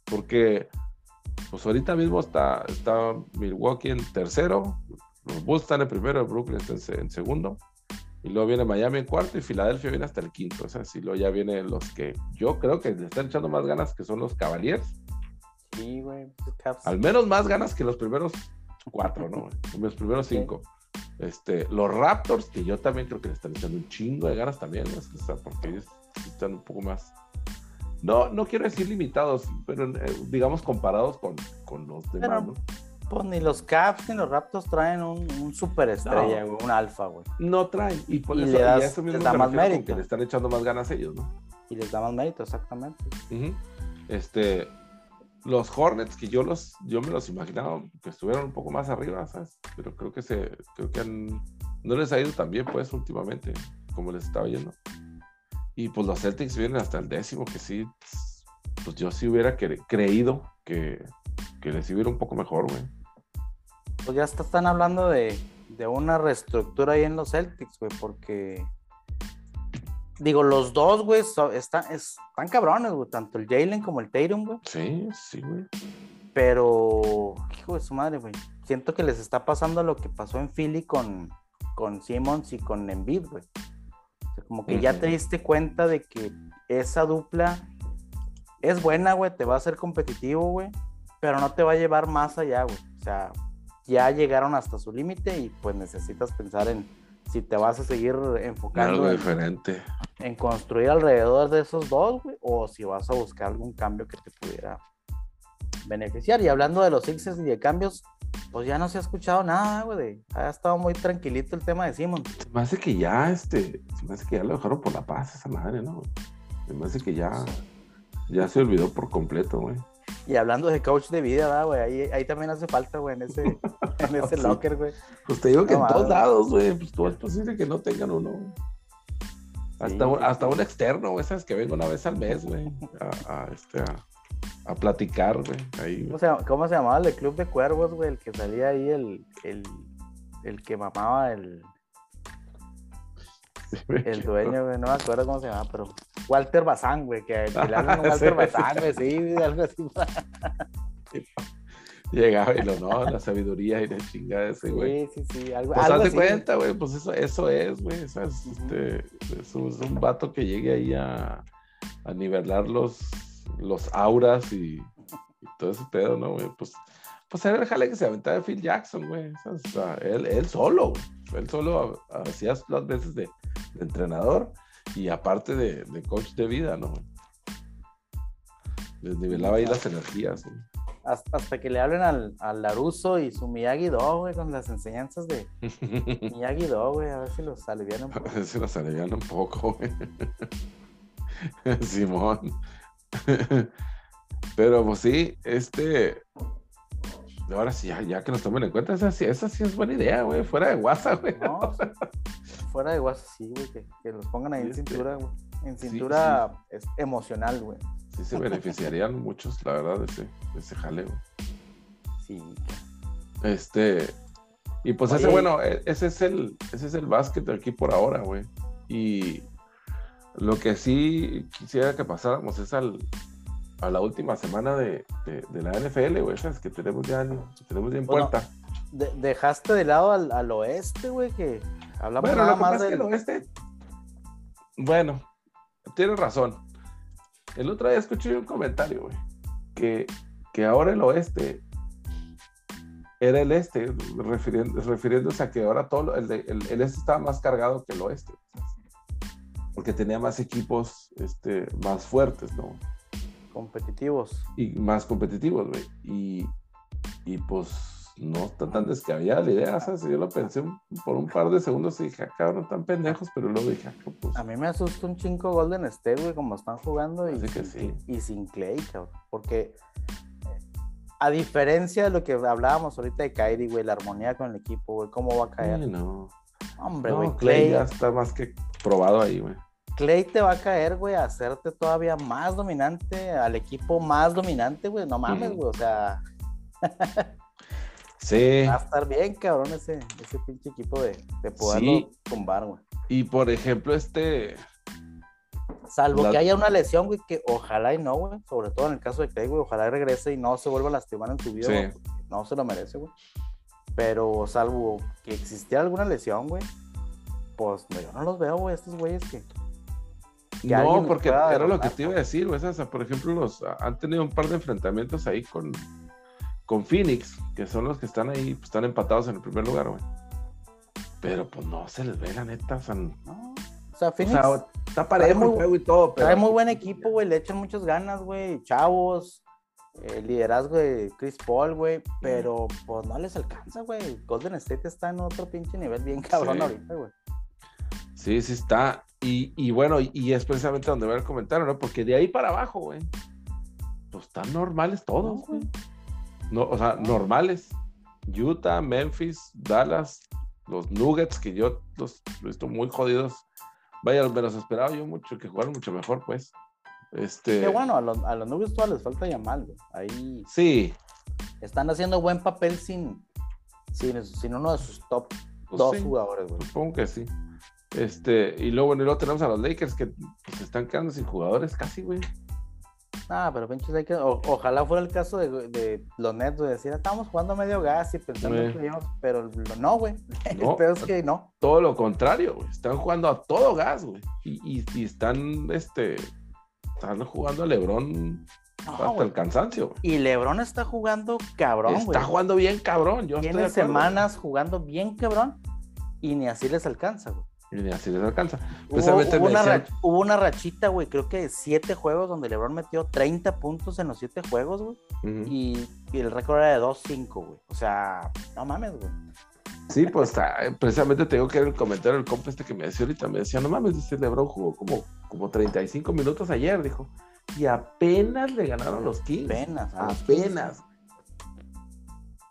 Porque pues ahorita mismo está, está Milwaukee en tercero, los Bulls están en primero, Brooklyn está en, en, segundo, y luego viene Miami en cuarto y Filadelfia viene hasta el quinto, o sea, si luego ya vienen los que yo creo que le están echando más ganas que son los Cavaliers. Sí, güey. Al menos más ganas que los primeros cuatro, ¿no? los primeros cinco. Este, los Raptors, que yo también creo que le están echando un chingo de ganas también, ¿no? o sea, porque ellos están un poco más no, no quiero decir limitados, pero eh, digamos comparados con, con los demás, pero, ¿no? Pues ni los Caps ni los Raptors traen un, un superestrella, no. un alfa, güey. No traen, y por y eso, le das, y eso mismo les da más mérito. que le están echando más ganas a ellos, ¿no? Y les da más mérito, exactamente. Uh -huh. Este, los Hornets, que yo los, yo me los imaginaba que estuvieran un poco más arriba, ¿sabes? Pero creo que se, creo que han, no les ha ido tan bien, pues, últimamente, como les estaba yendo. Y pues los Celtics vienen hasta el décimo, que sí, pues yo sí hubiera cre creído que, que les iba un poco mejor, güey. Pues ya está, están hablando de, de, una reestructura ahí en los Celtics, güey, porque. Digo, los dos, güey, so, están, están cabrones, güey, tanto el Jalen como el Tatum, güey. Sí, sí, güey. Pero, hijo de su madre, güey. Siento que les está pasando lo que pasó en Philly con, con Simmons y con Embiid, güey. O sea, como que uh -huh. ya te diste cuenta de que esa dupla es buena, güey, te va a hacer competitivo, güey, pero no te va a llevar más allá, güey. O sea, ya llegaron hasta su límite y pues necesitas pensar en si te vas a seguir enfocando algo en, diferente. en construir alrededor de esos dos, güey, o si vas a buscar algún cambio que te pudiera beneficiar. Y hablando de los Sixers y de cambios, pues ya no se ha escuchado nada, güey. Ha estado muy tranquilito el tema de Simon. Se me hace que ya, este, se me hace que ya lo dejaron por la paz esa madre, ¿no? Se me hace que ya, ya se olvidó por completo, güey. Y hablando de coach de vida, güey, ahí, ahí también hace falta, güey, en ese, en ese sí. locker, güey. Pues te digo que no, en todos lados, güey, pues todo es posible que no tengan uno. Hasta, sí, un, hasta un externo, güey, esas que vengo una vez al mes, güey, a, a, este, a, a platicar, güey. Ahí, ¿Cómo, se, ¿Cómo se llamaba el de Club de Cuervos, güey? El que salía ahí, el, el, el que mamaba el, Sí, el dueño, güey, no me acuerdo cómo se llama, pero Walter Bazán, güey, que, le hablan Walter Bazán, güey, sí, algo así. Llegaba y lo no, la sabiduría y la chingada de ese, güey. Sí, sí, sí, algo, pues algo así. cuenta, güey, pues eso, eso es, güey, es, este, es, un, es un vato que llegue ahí a, a nivelar los, los auras y, y todo ese pedo, ¿no, güey? Pues, pues era el jale que se aventaba de Phil Jackson, güey. O sea, él, él solo. Él solo hacía las veces de, de entrenador y aparte de, de, coach de vida, ¿no? Desnivelaba ahí las energías, güey. hasta, hasta, que le hablen al, al Laruso y su Miyagi-Do, güey, con las enseñanzas de Miyagi-Do, güey, a ver si los alivian un poco. A ver si los alivian un poco, güey. Simón. Pero pues sí, este. Ahora sí, ya, ya que nos tomen en cuenta, esa sí, esa sí es buena idea, güey. Fuera de WhatsApp, güey. No, fuera de WhatsApp, sí, güey. Que, que, los pongan ahí en cintura, güey. En cintura sí, sí. Es emocional, güey. Sí, se beneficiarían muchos, la verdad, de ese, de ese jaleo. Sí. Este. Y pues Oye, ese, bueno, ese es el, ese es el básquet aquí por ahora, güey. Y lo que sí quisiera que pasáramos es al, a la última semana de, de, de la NFL, güey, esas que tenemos ya, que tenemos ya en bueno, puerta. De, dejaste de lado al, al oeste, güey, que hablamos bueno, nada lo más más del... que el oeste. Bueno, tienes razón. El otro día escuché un comentario, güey, que, que ahora el oeste era el este, refiriendo, refiriéndose a que ahora todo el, el, el, este estaba más cargado que el oeste, porque tenía más equipos este, más fuertes, ¿no? Competitivos. Y más competitivos, güey. Y, y pues no está tan descabellada la idea, ¿sabes? Yo lo pensé por un par de segundos y dije, ah, cabrón, tan pendejos, pero luego dije, ah, pues... A mí me asusta un chingo Golden State, güey, como están jugando y, que sí. y, y sin Clay, cabrón. Porque a diferencia de lo que hablábamos ahorita de Kyrie, güey, la armonía con el equipo, güey, cómo va a caer. Sí, no. Hombre, No, güey, Clay Clay, ya está más que probado ahí, güey. Clay te va a caer, güey, a hacerte todavía más dominante, al equipo más dominante, güey. No mames, güey, o sea, Sí. va a estar bien, cabrón, ese, ese pinche equipo de, de poderlo Sí. tumbar, güey. Y por ejemplo, este. Salvo La- que haya una lesión, güey, que ojalá y no, güey. Sobre todo en el caso de Clay, güey, ojalá regrese y no se vuelva a lastimar en su vida, Sí. güey, No se lo merece, güey. Pero salvo que existiera alguna lesión, güey, pues no, yo no los veo, güey, estos güeyes que. que No, porque era lo derrotar, que te iba a decir, güey. O sea, por ejemplo, los han tenido un par de enfrentamientos ahí con, con Phoenix, que son los que están ahí, pues, están empatados en el primer lugar, güey. Pero pues no se les ve la neta, o sea, ¿no? O sea, o Phoenix sea, está parejo muy- el juego y todo, pero trae muy buen equipo, güey, le echan muchas ganas, güey, chavos. El liderazgo de Chris Paul, güey, pero pues no les alcanza, güey. Golden State está en otro pinche nivel bien cabrón Sí. ahorita, güey. Sí, sí está. Y, y bueno, y, es precisamente donde va el comentario, ¿no? Porque de ahí para abajo, güey, pues están normales todos, güey. No, o sea, normales. Utah, Memphis, Dallas, los Nuggets, que yo los he visto muy jodidos. Vaya, me los esperaba yo mucho, que jugaron mucho mejor, pues. Este, Que bueno, a los, a los Nuggets todavía les falta güey. Ahí Sí, están haciendo buen papel sin, sin, sin uno de sus top pues dos sí, jugadores, güey. supongo que sí. Este, y luego, bueno, y luego tenemos a los Lakers que pues, se están quedando sin jugadores casi, güey. Ah, pero pinches que. o- ojalá fuera el caso de, de los Nets, güey. Decir, "Ah, estamos jugando a medio gas y pensando Eh. en playoffs", pero no, güey. No. El peor es que no. todo lo contrario, güey. Están jugando a todo gas, güey. Y, y- y están, este, están jugando a Lebron No, hasta el cansancio. Y LeBron está jugando cabrón, güey. Está jugando bien cabrón. Yo Tiene semanas jugando bien cabrón y ni así les alcanza, güey. Y ni así les alcanza. Hubo, Precisamente hubo me una decían- hubo una rachita, güey, creo que de siete juegos donde LeBron metió 30 puntos en los siete juegos, güey. Y el récord era de 2-5, güey. O sea, no mames, güey. Sí, pues precisamente te digo que era el comentario del compa este que me decía ahorita. Me decía, no mames, dice Lebron jugó como, como 35 minutos ayer, dijo. Y apenas le ganaron los Kings. Apenas. a los Apenas.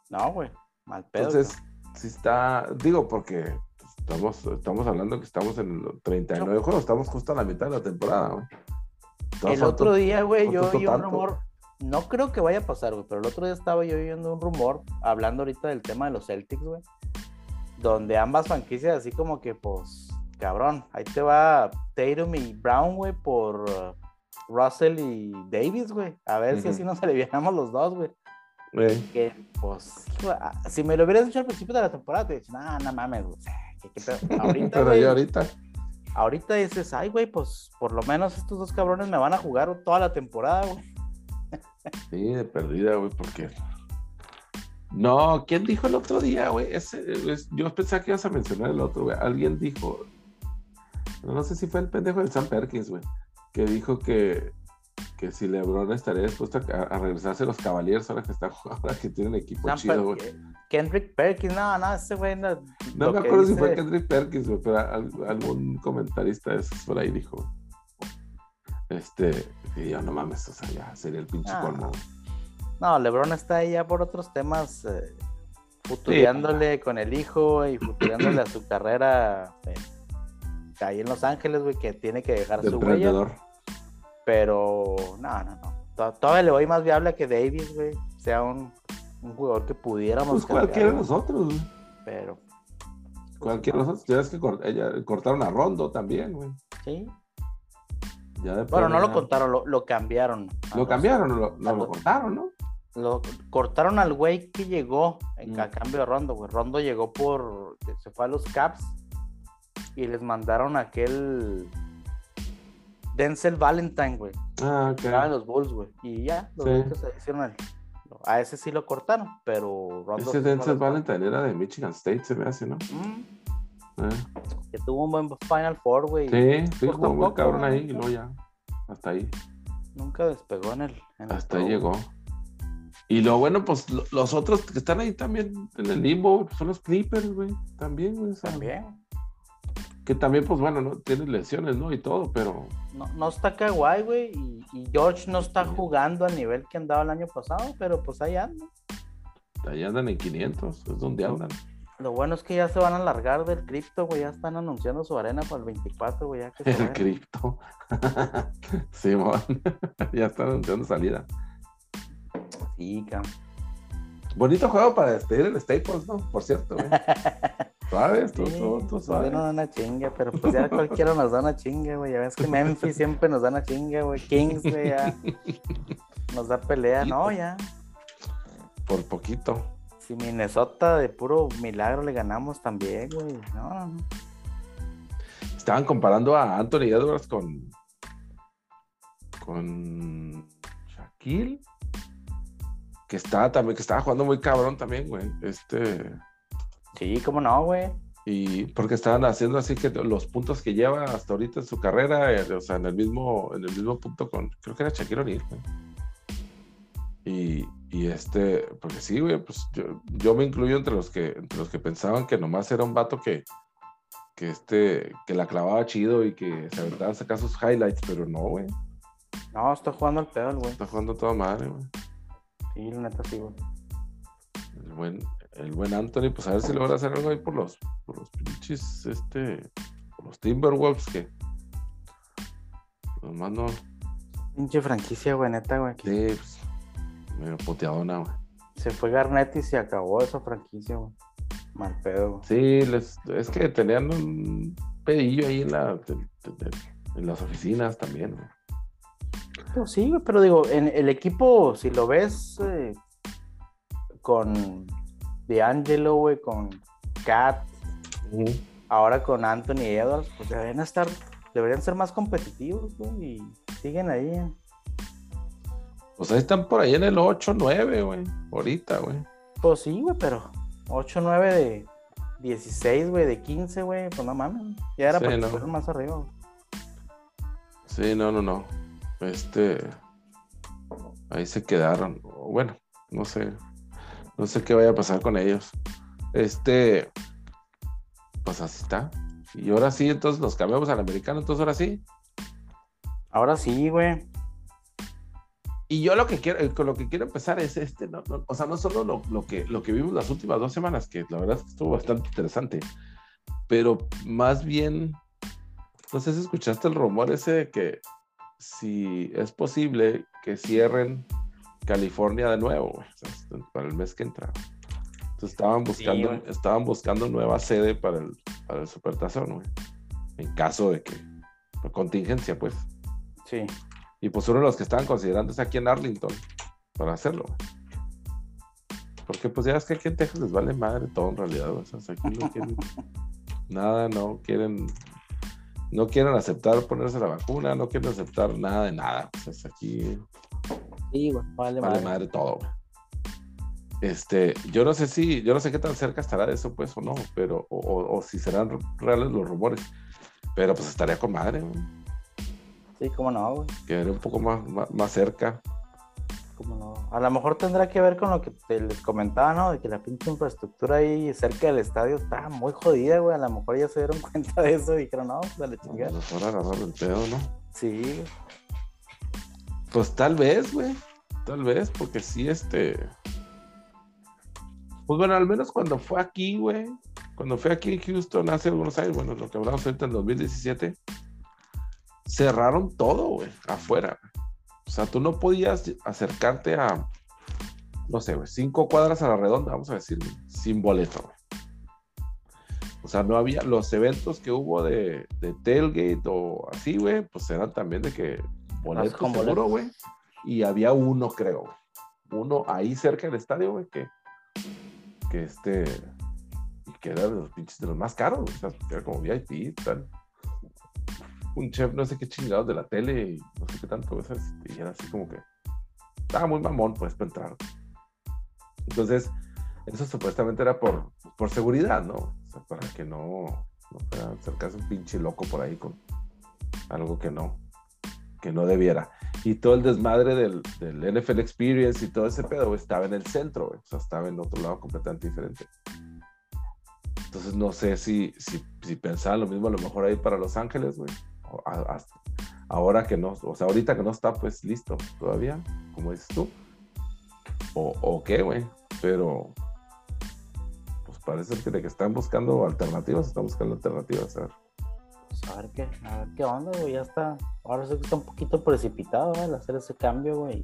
No, güey. Mal pedo. Entonces, sí está, digo, porque estamos, estamos hablando que estamos en los 39 juegos, estamos justo a la mitad de la temporada, güey. el otro día, güey, yo oí un rumor. No creo que vaya a pasar, güey, pero el otro día estaba yo oyendo un rumor, hablando ahorita del tema de los Celtics, güey. Donde ambas franquicias, así como que, pues, cabrón, ahí te va Tatum y Brown, güey, por uh, Russell y Davis, güey. A ver si Ujú. así nos aliviamos los dos, güey. Que pues si me lo hubieras dicho al principio de la temporada te dices, no, no mames, güey, o sea, ¿qué- qué pedo?". ahorita, pero güey, yo ahorita, ahorita dices, ay, güey, pues por lo menos estos dos cabrones me van a jugar toda la temporada, güey. sí, de perdida, güey, porque. No, ¿quién dijo el otro día, güey? Yo pensaba que ibas a mencionar el otro, güey. Alguien dijo, no sé si fue el pendejo del Sam Perkins, güey, que dijo que, que si LeBron estaría dispuesto a, a regresarse a los Cavaliers ahora que está ahora que tienen equipo Sam chido, güey. Kendrick Perkins, no, no, ese güey no. No me acuerdo si fue Kendrick Perkins, güey, pero al- algún comentarista de esos por ahí dijo. Este, que yo no mames, o sea, ya sería el pinche Ah. colmo. No, LeBron está ahí ya por otros temas, eh, futureándole con el hijo y futureándole a su carrera eh, ahí en Los Ángeles, güey, que tiene que dejar De su huella. Pero no, no, no. To- Todavía le voy más viable a que Davis, güey, sea un, un jugador que pudiéramos. Pues cualquiera de nosotros, güey. Pero. Cualquiera de nosotros. Ya ves que cort- ella- cortaron a Rondo también, güey. Sí. Ya de Bueno, no lo contaron, lo, lo cambiaron. Lo los- cambiaron, lo, no lo cortaron, ¿no? Lo cortaron al güey que llegó en Mm. a cambio de Rondo, güey. Rondo llegó por. Se fue a los Caps y les mandaron aquel. Denzel Valentine, güey. Ah, ok. los Bulls, güey. Y ya, los Sí. Se hicieron el- A ese sí lo cortaron, pero Rondo. Ese Denzel Valentine era de Michigan State, se me hace, ¿no? Mm, Eh, que tuvo un buen Final Four, güey. Sí, sí, jugó tampoco, cabrón ahí y luego ya. Hasta ahí. Nunca despegó en el. en Hasta ahí llegó. Y lo bueno, pues lo- los otros que están ahí también en el limbo son los Clippers, güey. También, güey. También. Que también, pues bueno, no tienen lesiones, ¿no? Y todo, pero No, no está Kawhi, güey. Y, y George no está jugando al nivel que andaba el año pasado, pero pues ahí anda. ahí andan en 500, es donde andan. Lo bueno es que ya se van a alargar del cripto, güey. Ya están anunciando su arena para el 24, güey. Ya que El cripto. Simón, ya están anunciando salida. Bonito juego para despedir el Staples, ¿no? Por cierto. ¿Sabes? Tú, Sí, tú, tú nos sabes. dieron una chinga, pero pues ya cualquiera nos da una chinga, güey. Ya ves que Memphis siempre nos da una chinga, güey. Kings, güey, ya nos da pelea. No, ya. Por poquito. Si Minnesota de puro milagro le ganamos también, güey. No, no, no. Estaban comparando a Anthony Edwards con. con. Shaquille. Que estaba también, que estaba jugando muy cabrón también, güey. Este. Sí, cómo no, güey. Y porque estaban haciendo así que los puntos que lleva hasta ahorita en su carrera, eh, o sea, en el mismo, en el mismo punto con, creo que era Shaquille O'Neal, güey. Y, y este, porque sí, güey, pues yo, yo me incluyo entre los que, entre los que pensaban que nomás era un vato que, que este, que la clavaba chido y que se aventaba a sacar sus highlights, pero no, güey. No, está jugando al pedo güey. Está jugando toda madre, güey. Sí, la neta, sí, güey. El buen, el buen Anthony, pues a ver si logra hacer algo ahí por los, por los pinches, este, por los Timberwolves que nomás no, Pinche franquicia, güey, neta, güey. sí, pues, medio poteadona, güey. Se fue Garnett y se acabó esa franquicia, güey. Mal pedo, güey. Sí, les, es que tenían un pedillo ahí en, la, en las oficinas también, güey. Pero sí, güey, pero digo, en el equipo, si lo ves eh, con D'Angelo, güey, con Kat, ahora con Anthony Edwards, pues deberían estar, deberían ser más competitivos, güey, y siguen ahí. eh. Pues ahí están por ahí en el 8, 9, güey. Ahorita, güey. Pues sí, güey, pero 8, 9 de 16, güey, de 15, güey, pues no mames. Ya era Sí, para que no. más arriba, güey. Sí, no, no, no. Este. Ahí se quedaron. Bueno, no sé. No sé qué vaya a pasar con ellos. Este. Pues así está. Y ahora sí, entonces nos cambiamos al americano. Entonces ahora sí. Ahora sí, güey. Y yo lo que quiero, eh, con lo que quiero empezar es este, no, no, o sea, no solo lo, lo que, lo que vimos las últimas dos semanas, que la verdad es que estuvo bastante interesante, pero más bien, no sé si escuchaste el rumor ese de que si es posible que cierren California de nuevo, o sea, para el mes que entra. Entonces estaban buscando, estaban buscando nueva sede para el, para el Supertazón, güey. En caso de que, por contingencia, pues. Sí. Y pues uno de los que estaban considerando es aquí en Arlington para hacerlo. güey. Porque pues ya es que aquí en Texas les vale madre todo en realidad. güey. O sea, aquí no quieren nada, no quieren, no quieren aceptar ponerse la vacuna, no quieren aceptar nada de nada. O sea, aquí Sí, güey, vale, vale madre. madre todo, güey. Este, yo no sé si, yo no sé qué tan cerca estará de eso, pues, o no, pero, o, o- o si serán reales los rumores. Pero pues estaría con madre, güey. Sí, cómo no, güey. Quedaría un poco más, más, más cerca. Cómo no. A lo mejor tendrá que ver con lo que te les comentaba, ¿no? De que la pinche infraestructura ahí cerca del estadio está muy jodida, güey. A lo mejor ya se dieron cuenta de eso y dijeron, no, pues dale A chingada. lo mejor agarraron el pedo, ¿no? Sí. Pues tal vez, güey. Tal vez, porque sí, este. Pues bueno, al menos cuando fue aquí, güey. Cuando fue aquí en Houston hace algunos años, bueno, lo que hablamos ahorita en 2017, cerraron todo, güey, afuera. O sea, tú no podías acercarte a, no sé, güey, cinco cuadras a la redonda, vamos a decir, güey, sin boleto, güey. O sea, no había los eventos que hubo de, de tailgate o así, güey, pues eran también de que boleto con seguro, boletos. güey. Y había uno, creo, güey. Uno ahí cerca del estadio, güey, que, que este, y que era de los pinches de los más caros, güey, o sea, era como VIP y tal. Un chef, no sé qué chingados de la tele y no sé qué tanto, ¿sabes? y era así como que estaba muy mamón, pues, para entrar. Entonces, eso supuestamente era por, por seguridad, ¿no? O sea, para que no, no fuera acercarse un pinche loco por ahí con algo que no, que no debiera. Y todo el desmadre del, del NFL Experience y todo ese pedo, estaba en el centro. O sea, estaba en otro lado completamente diferente. Entonces, no sé si, si, si pensaba lo mismo a lo mejor ahí para Los Ángeles, güey. Ahora que no, o sea, ahorita que no está, pues listo todavía, como dices tú. O, o qué, güey. Pero, pues parece que de que están buscando alternativas, están buscando alternativas. A ver. Pues a ver qué, a ver qué onda, güey. Ya está. Ahora sí que está un poquito precipitado, güey, el hacer ese cambio, güey.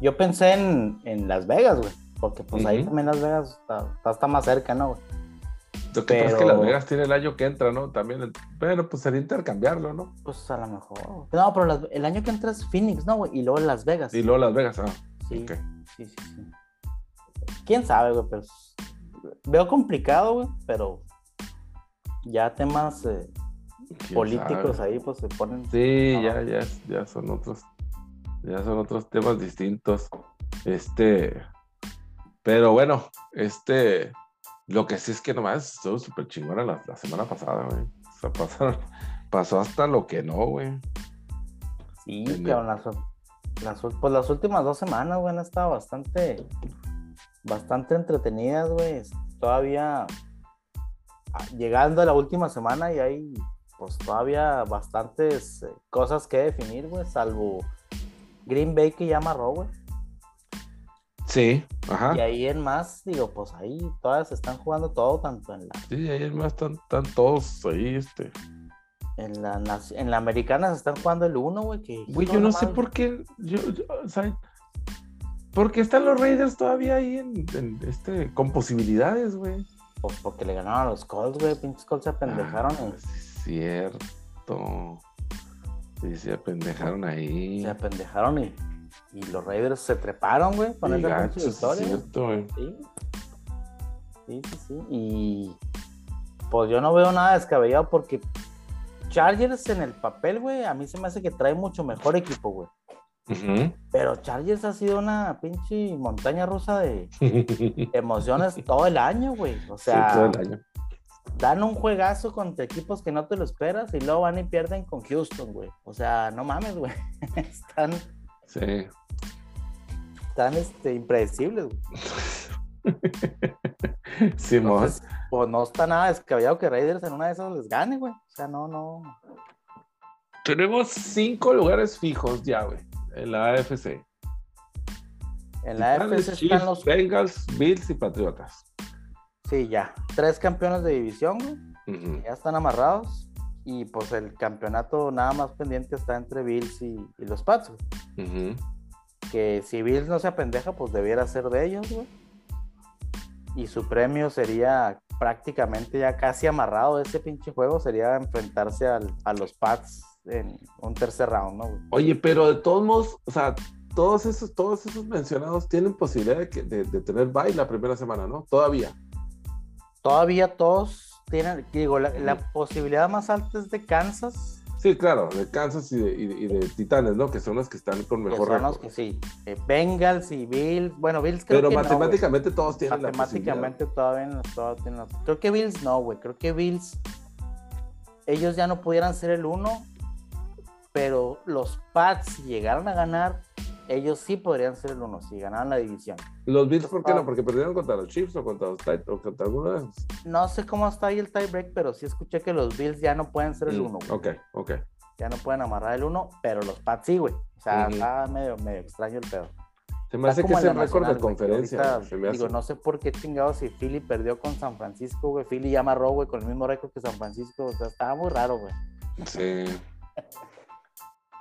Yo pensé en, en Las Vegas, güey. Porque pues ahí también Las Vegas está, está, está más cerca, ¿no, güey? Lo que pasa es que Las Vegas tiene el año que entra, ¿no? También, pero pues sería intercambiarlo, ¿no? Pues a lo mejor. No, pero las- el año que entra es Phoenix, ¿no, güey? Y luego Las Vegas. Y luego Las Vegas, ah. Sí, sí, sí, sí. Quién sabe, güey, pero veo complicado, güey, pero ya temas eh, ¿Quién políticos sabe? ahí, pues se ponen. Sí, ya, ya, ya son otros, ya son otros temas distintos. Este, pero bueno, este, lo que sí es que nomás estuvo súper chingona la, la semana pasada, güey. O sea, pasó hasta lo que no, güey. Sí, cabrón, las, las pues las últimas dos semanas, güey, han estado bastante, bastante entretenidas, güey. Todavía ah, llegando a la última semana y hay, pues todavía bastantes eh, cosas que definir, güey, salvo Green Bay que ya amarró, güey. Sí, ajá. Y ahí en más, digo, pues ahí todas están jugando todo, tanto en la, Sí, ahí más están, están todos ahí, este. en la, en la americana se están jugando el uno, güey, que... Güey, yo no sé por qué, yo, sea, ¿por qué están los Raiders todavía ahí en, en este, con posibilidades, güey? Pues porque le ganaron a los Colts, güey, pinches Colts se apendejaron Ah, sí es cierto. Sí, se apendejaron ahí. Se apendejaron y, y los Raiders se treparon, güey, con esa victoria. cierto, güey. Sí. Sí, sí, sí. Y pues yo no veo nada descabellado porque Chargers en el papel, güey, a mí se me hace que trae mucho mejor equipo, güey. Pero Chargers ha sido una pinche montaña rusa de emociones todo el año, güey. O sea, sí, todo el año. dan un juegazo contra equipos que no te lo esperas y luego van y pierden con Houston, güey. O sea, no mames, güey. Están, Sí. están este, impredecibles, güey. Simón. Entonces, pues no está nada descabellado que Raiders en una de esas les gane, güey. O sea, no, no. Tenemos cinco lugares fijos ya, güey, en la AFC. En la AFC Chiefs, están los. Bengals, Bills y Patriotas. Sí, ya. Tres campeones de división, güey. Ya están amarrados. Y pues el campeonato nada más pendiente está entre Bills y, y los Pats. Que si Bills no se apendeja, pues debiera ser de ellos, güey. Y su premio sería prácticamente ya casi amarrado de ese pinche juego. Sería enfrentarse al- a los Pats en un tercer round, ¿no, güey? Oye, pero de todos modos, o sea, todos esos, todos esos mencionados tienen posibilidad de, que- de- de tener bye la primera semana, ¿no? Todavía. Todavía todos tienen, digo, la, la posibilidad más alta es de Kansas, Sí, claro, de Kansas y de, y de- y de Titanes, ¿no? Que son los que están con que mejor son los que sí, eh, Bengals y Bills, bueno, Bills creo Pero que no, matemáticamente todos tienen la matemáticamente todavía tienen la- creo que Bills no, güey, creo que Bills ellos ya no pudieran ser el uno, pero los Pats, si llegaran a ganar, ellos sí podrían ser el uno, si ganaran la división. ¿Los Bills por qué no? ¿Porque perdieron contra los Chiefs o contra los Titans o contra alguno de esos? No sé cómo está ahí el tiebreak, pero sí escuché que los Bills ya no pueden ser el Mm, uno. güey. Ok, ok. Ya no pueden amarrar el uno, pero los Pats sí, güey. O sea, está medio, medio extraño el pedo. Se me hace que es el récord de conferencia. ahorita, se me hace. Digo, no sé por qué chingados si Philly perdió con San Francisco, güey. Philly ya amarró, güey, con el mismo récord que San Francisco. O sea, estaba muy raro, güey. Sí.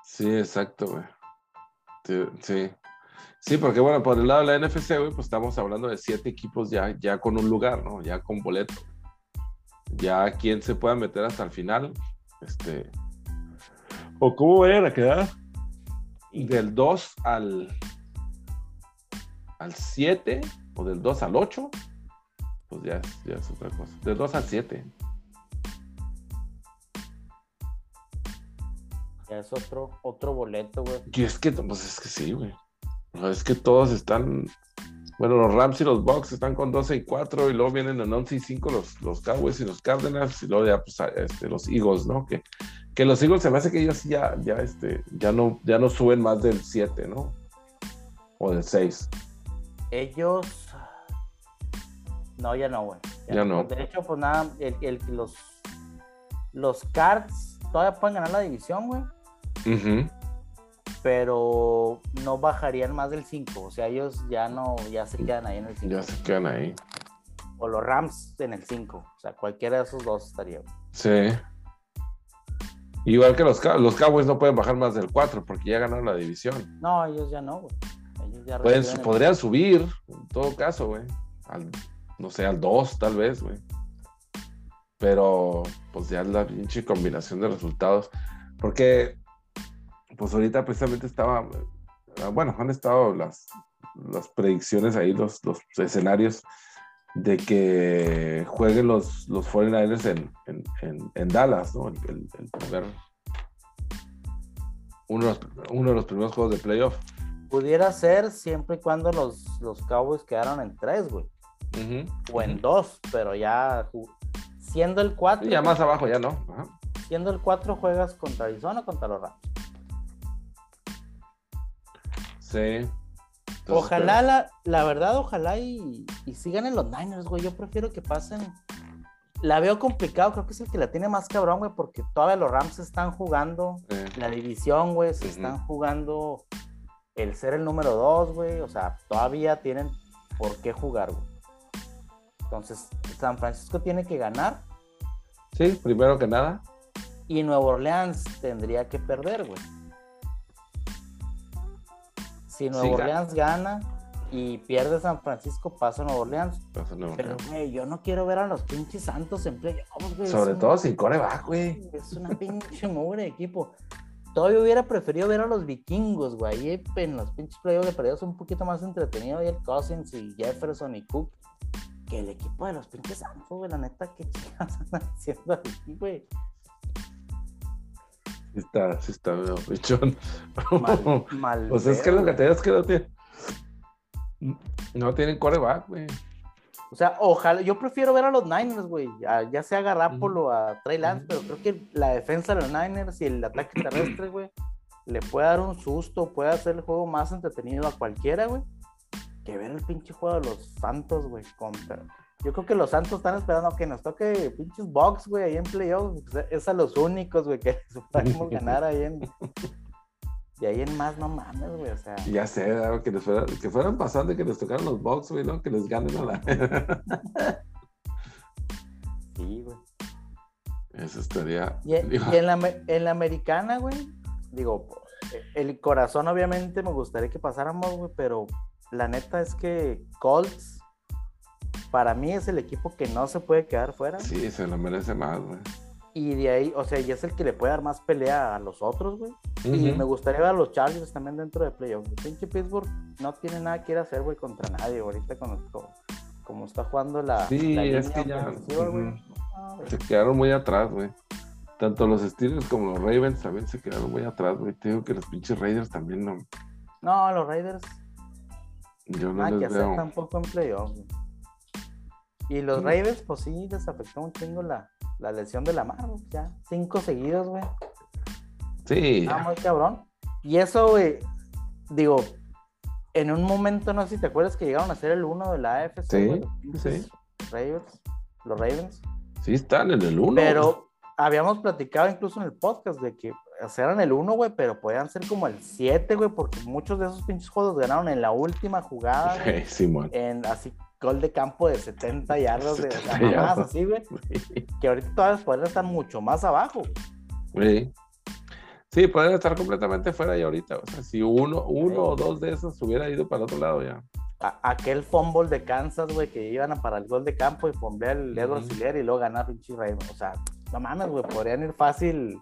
Sí, exacto, güey. Sí, sí. Sí, porque bueno, por el lado de la NFC, güey, pues estamos hablando de siete equipos ya, ya con un lugar, ¿no? Ya con boleto. Ya quien se pueda meter hasta el final. Este. O cómo vayan a quedar. Del 2 al. al 7. O del 2 al 8. Pues ya, ya es otra cosa. Del 2 al 7. Ya es otro, otro boleto, güey. Y es que, pues es que sí, güey. Es que todos están. Bueno, los Rams y los Bucks están con 12 y 4, y luego vienen en 11 y 5 los, los Cowboys y los Cardinals, y luego ya, pues, este, los Eagles, ¿no? Que, que los Eagles se me hace que ellos ya, ya, este, ya, no, ya no suben más del 7, ¿no? O del 6. Ellos. No, ya no, güey. Ya no. De hecho, pues nada, el, el- los, los Cards todavía pueden ganar la división, güey. Ujú. Pero no bajarían más del 5. O sea, ellos ya no, ya se quedan ahí en el 5. Ya se quedan ahí. O los Rams en el 5. O sea, cualquiera de esos dos estaría. Sí. Igual que los, los Cowboys no pueden bajar más del 4 porque ya ganaron la división. No, ellos ya no, güey. Ellos ya Pueden, el- podrían subir, en todo caso, güey. Al, no sé, al 2, tal vez, güey. Pero, pues ya es la pinche combinación de resultados. Porque, pues ahorita precisamente estaba. ah, Bueno, han estado las, las predicciones ahí, los, los escenarios de que jueguen los, los 49ers en, en, en- en Dallas, ¿no? El, el- el primer. Uno de, los, uno de los primeros juegos de playoff. Pudiera ser siempre y cuando los, los Cowboys quedaron en 3, güey. O en 2, pero ya siendo el 4. Y ya más abajo, ya no. Ajá. Siendo el 4 juegas contra Arizona o contra los Rams. Sí. Entonces, Ojalá, la, la verdad, ojalá y, y sigan en los Niners, güey. Yo prefiero que pasen. La veo complicado, creo que es el que la tiene más cabrón, güey, porque todavía los Rams están jugando la división, güey, se están jugando el ser el número 2, güey. O sea, todavía tienen por qué jugar, güey. Entonces, San Francisco tiene que ganar sí, primero que nada. y Nueva Orleans tendría que perder, güey. Si Nueva Sí, Orleans gana y pierde San Francisco, pasa Nueva Orleans. pasa Pero, güey, yo no quiero ver a los pinches Santos en playoffs, güey. Sobre todo una- sin coreback, güey. Es una pinche mugre de equipo. Todavía hubiera preferido ver a los vikingos, güey. En los pinches playoffs de perdidos un poquito más entretenido. Y el Cousins y Jefferson y Cook. Que el equipo de los pinches Santos, güey. La neta, qué chingados están haciendo aquí, güey. Está, sí está medio pichón. Mal, mal. pues es que lo que te digo es que no tienen. No tienen coreback, güey. O sea, ojalá, yo prefiero ver a los Niners, güey, ya, ya sea a Garapolo a Trey Lance, pero creo que la defensa de los Niners y el ataque terrestre, güey, le puede dar un susto, puede hacer el juego más entretenido a cualquiera, güey, que ver el pinche juego de los Santos, güey, contra... Yo creo que los Santos están esperando que nos toque pinches box, güey, ahí en playoffs, es a los únicos, güey, que podemos ganar ahí en... Y ahí en más, no mames, güey, o sea... Ya sé, ¿no? que, les fuera- que fueran pasando y que les tocaran los box, güey, ¿no? Que les ganen a la. Sí, güey. Eso estaría. Y, y en, la, en la americana, güey, digo, el corazón obviamente me gustaría que pasáramos, güey, pero la neta es que Colts, para mí es el equipo que no se puede quedar fuera. Sí, se lo merece más, güey. Y de ahí, o sea, y es el que le puede dar más pelea a los otros, güey. Y Ujú. me gustaría ver a los Chargers también dentro de playoffs. Pinche Pittsburgh no tiene nada que ir a hacer, güey, contra nadie. Ahorita con, como, como está jugando la, Sí, la es línea que ya. Se quedaron muy atrás, güey. Tanto los Steelers como los Ravens también se quedaron muy atrás, güey. Te digo que los pinches Raiders también no. No, los Raiders Yo no Nada que les hacer veo. tampoco en playoffs. güey. Y los. Ravens, pues sí, les afectó un chingo la, la lesión de la mano. Ya, cinco seguidos, güey. Sí. Ah, muy cabrón. Y eso, güey, digo, en un momento, no sé si te acuerdas que llegaron a ser el uno de la AFC. Sí, los sí. Ravens, los Ravens. Sí, están en el 1. Pero habíamos platicado incluso en el podcast de que eran el 1, güey, pero podían ser como el 7, güey, porque muchos de esos pinches juegos ganaron en la última jugada, güey, Sí, Simón. en así gol de campo de 70 yardas, de, o sea, 70 mamadas yardas. así, güey, que ahorita todavía podrían estar mucho más abajo. Sí. Sí, pueden estar completamente fuera ya ahorita. O sea, si uno, uno o dos de esos hubiera ido para el otro lado ya. A- aquel fumble de Kansas, güey, que iban a para el gol de campo y fumble el Edward. Auxiliar y luego ganar pinche. O sea, no mames, güey, podrían ir fácil.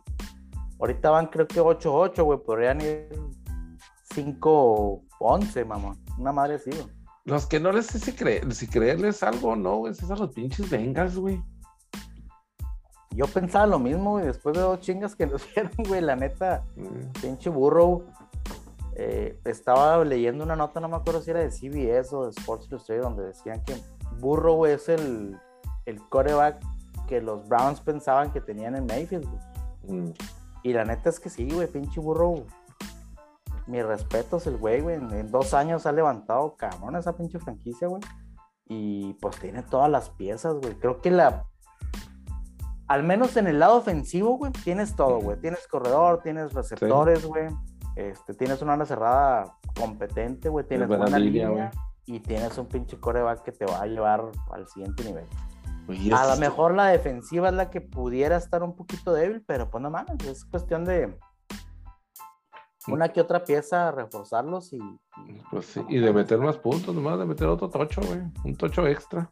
Ahorita van creo que 8-8, güey, podrían ir 5-11, mamón. Una madre así, güey. Los que no les sé si, si creerles algo o no, güey, es a los pinches Bengals, güey. Yo pensaba lo mismo, güey, después de dos chingas que nos dieron, güey, la neta, Mm, pinche Burrow. eh, estaba leyendo una nota, no me acuerdo si era de CBS o de Sports Illustrated, donde decían que Burrow güey, es el, el coreback que los Browns pensaban que tenían en Mayfield, güey. mm. Y la neta es que sí, güey, pinche Burrow. Mi respeto es el güey, güey. En, en dos años ha levantado cabrón esa pinche franquicia, güey. Y pues tiene todas las piezas, güey. Creo que la. Al menos en el lado ofensivo, güey, tienes todo, güey. Tienes corredor, tienes receptores, güey. Este, tienes una ala cerrada competente, güey. Tienes buena buena, línea, línea. Y tienes un pinche coreback que te va a llevar al siguiente nivel. Oye, A lo mejor la defensiva es la que pudiera estar un poquito débil, pero pues no mames, es cuestión de una que otra pieza reforzarlos y, y Pues sí, y de meter más puntos, nomás de meter otro tocho, güey. Un tocho extra.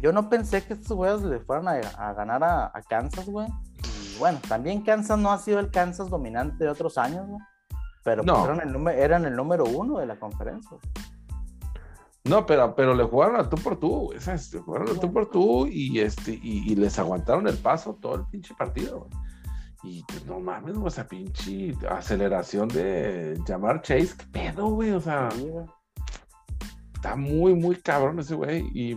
yo no pensé que estos güeyes le fueran a, a ganar a, a Kansas, güey. Y bueno, también Kansas no ha sido el Kansas dominante de otros años, güey. Pero pues, No. eran, el número, eran el número uno de la conferencia. No, pero, pero le jugaron al tú por tú, güey, ¿sabes? Le jugaron al tú por tú y, este, y, y les aguantaron el paso todo el pinche partido, güey. Y pues, no mames, güey, esa pinche aceleración de llamar Chase, qué pedo, güey. O sea, está muy, muy cabrón ese güey. Y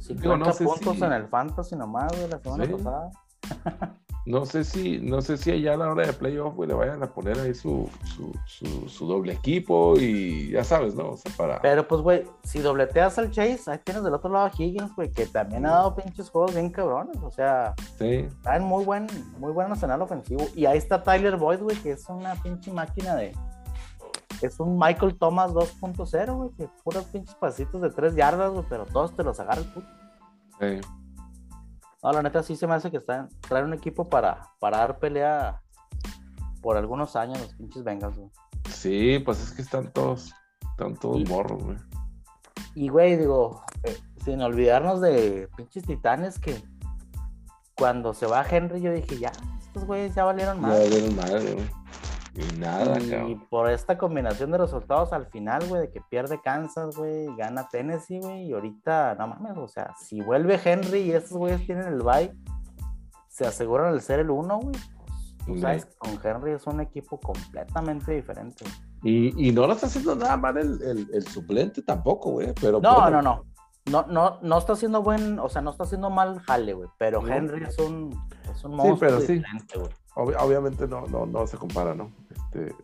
50 Digo, no sé puntos si- en el Fantasy nomás, güey, la semana Sí. pasada. no sé si, no sé si allá a la hora de playoff, güey, le vayan a poner ahí su, su, su, su doble equipo y ya sabes, ¿no? O sea, para. Pero pues, güey, si dobleteas al Chase, ahí tienes del otro lado a Higgins, güey, que también ha dado pinches juegos bien cabrones. O sea, Sí, está en muy buen, muy buen arsenal ofensivo. Y ahí está Tyler Boyd, güey, que es una pinche máquina de. Es un Michael Thomas 2.0, güey, que puros pinches pasitos de 3 yardas, güey, pero todos te los agarra el puto. sí. No, la neta sí se me hace que están, traen un equipo para, para dar pelea por algunos años los pinches Bengals, güey. Sí, pues es que están todos, están todos Y- morros, güey. Y, güey, digo, eh, sin olvidarnos de pinches titanes que cuando se va Henry, yo dije, ya, estos güeyes ya valieron Ya más. vieron madre, güey. Y nada, y cabrón. por esta combinación de resultados al final, güey, de que pierde Kansas, güey, gana Tennessee, güey, y ahorita, no mames, o sea, si vuelve Henry y estos güeyes tienen el bye, se aseguran el ser el uno, güey. Pues, tú sabes que con Henry es un equipo completamente diferente. Y, y no lo está haciendo nada mal el, el, el suplente tampoco, güey. Pero No, bueno, no, no. No, no, no está haciendo buen, o sea, no está haciendo mal jale, güey. Pero No. Henry es un, es un Sí, monstruo pero sí. diferente, güey. ob- obviamente no, no, no se compara, ¿no? Este,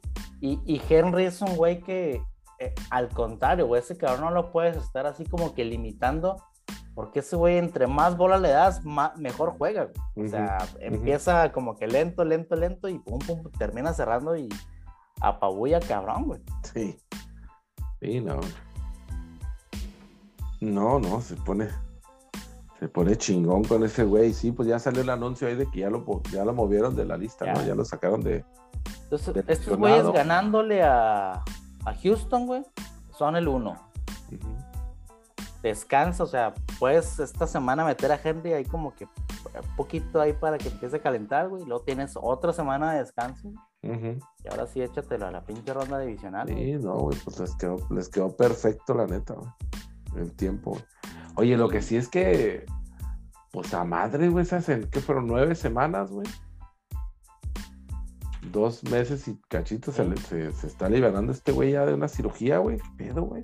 Y, y Henry es un güey que, eh, al contrario, güey, ese cabrón no lo puedes estar así como que limitando, porque ese güey, entre más bola le das, mejor juega, güey. O sea, empieza como que lento, lento, lento, y pum, pum, termina cerrando y apabulla cabrón, güey. sí. Sí, no. No, no, se pone. Se pone chingón con ese güey. Sí, pues ya salió el anuncio ahí de que ya lo, ya lo movieron de la lista, ¿no? Ya lo sacaron de. Entonces, estos güeyes ganándole a, a Houston, güey, son el uno. Descansa, o sea, puedes esta semana meter a Henry ahí como que un poquito ahí para que empiece a calentar, güey. Luego tienes otra semana de descanso y ahora sí échatela a la pinche ronda divisional. güey. Sí, no, güey, pues les quedó, les quedó perfecto, la neta, güey. El tiempo, güey. Oye, lo que sí es que, pues a madre, güey, esas en, ¿qué fueron? ¿Nueve semanas, güey? Dos meses y cachito se, le- se, se está liberando este güey ya de una cirugía, güey. ¿Qué pedo, güey?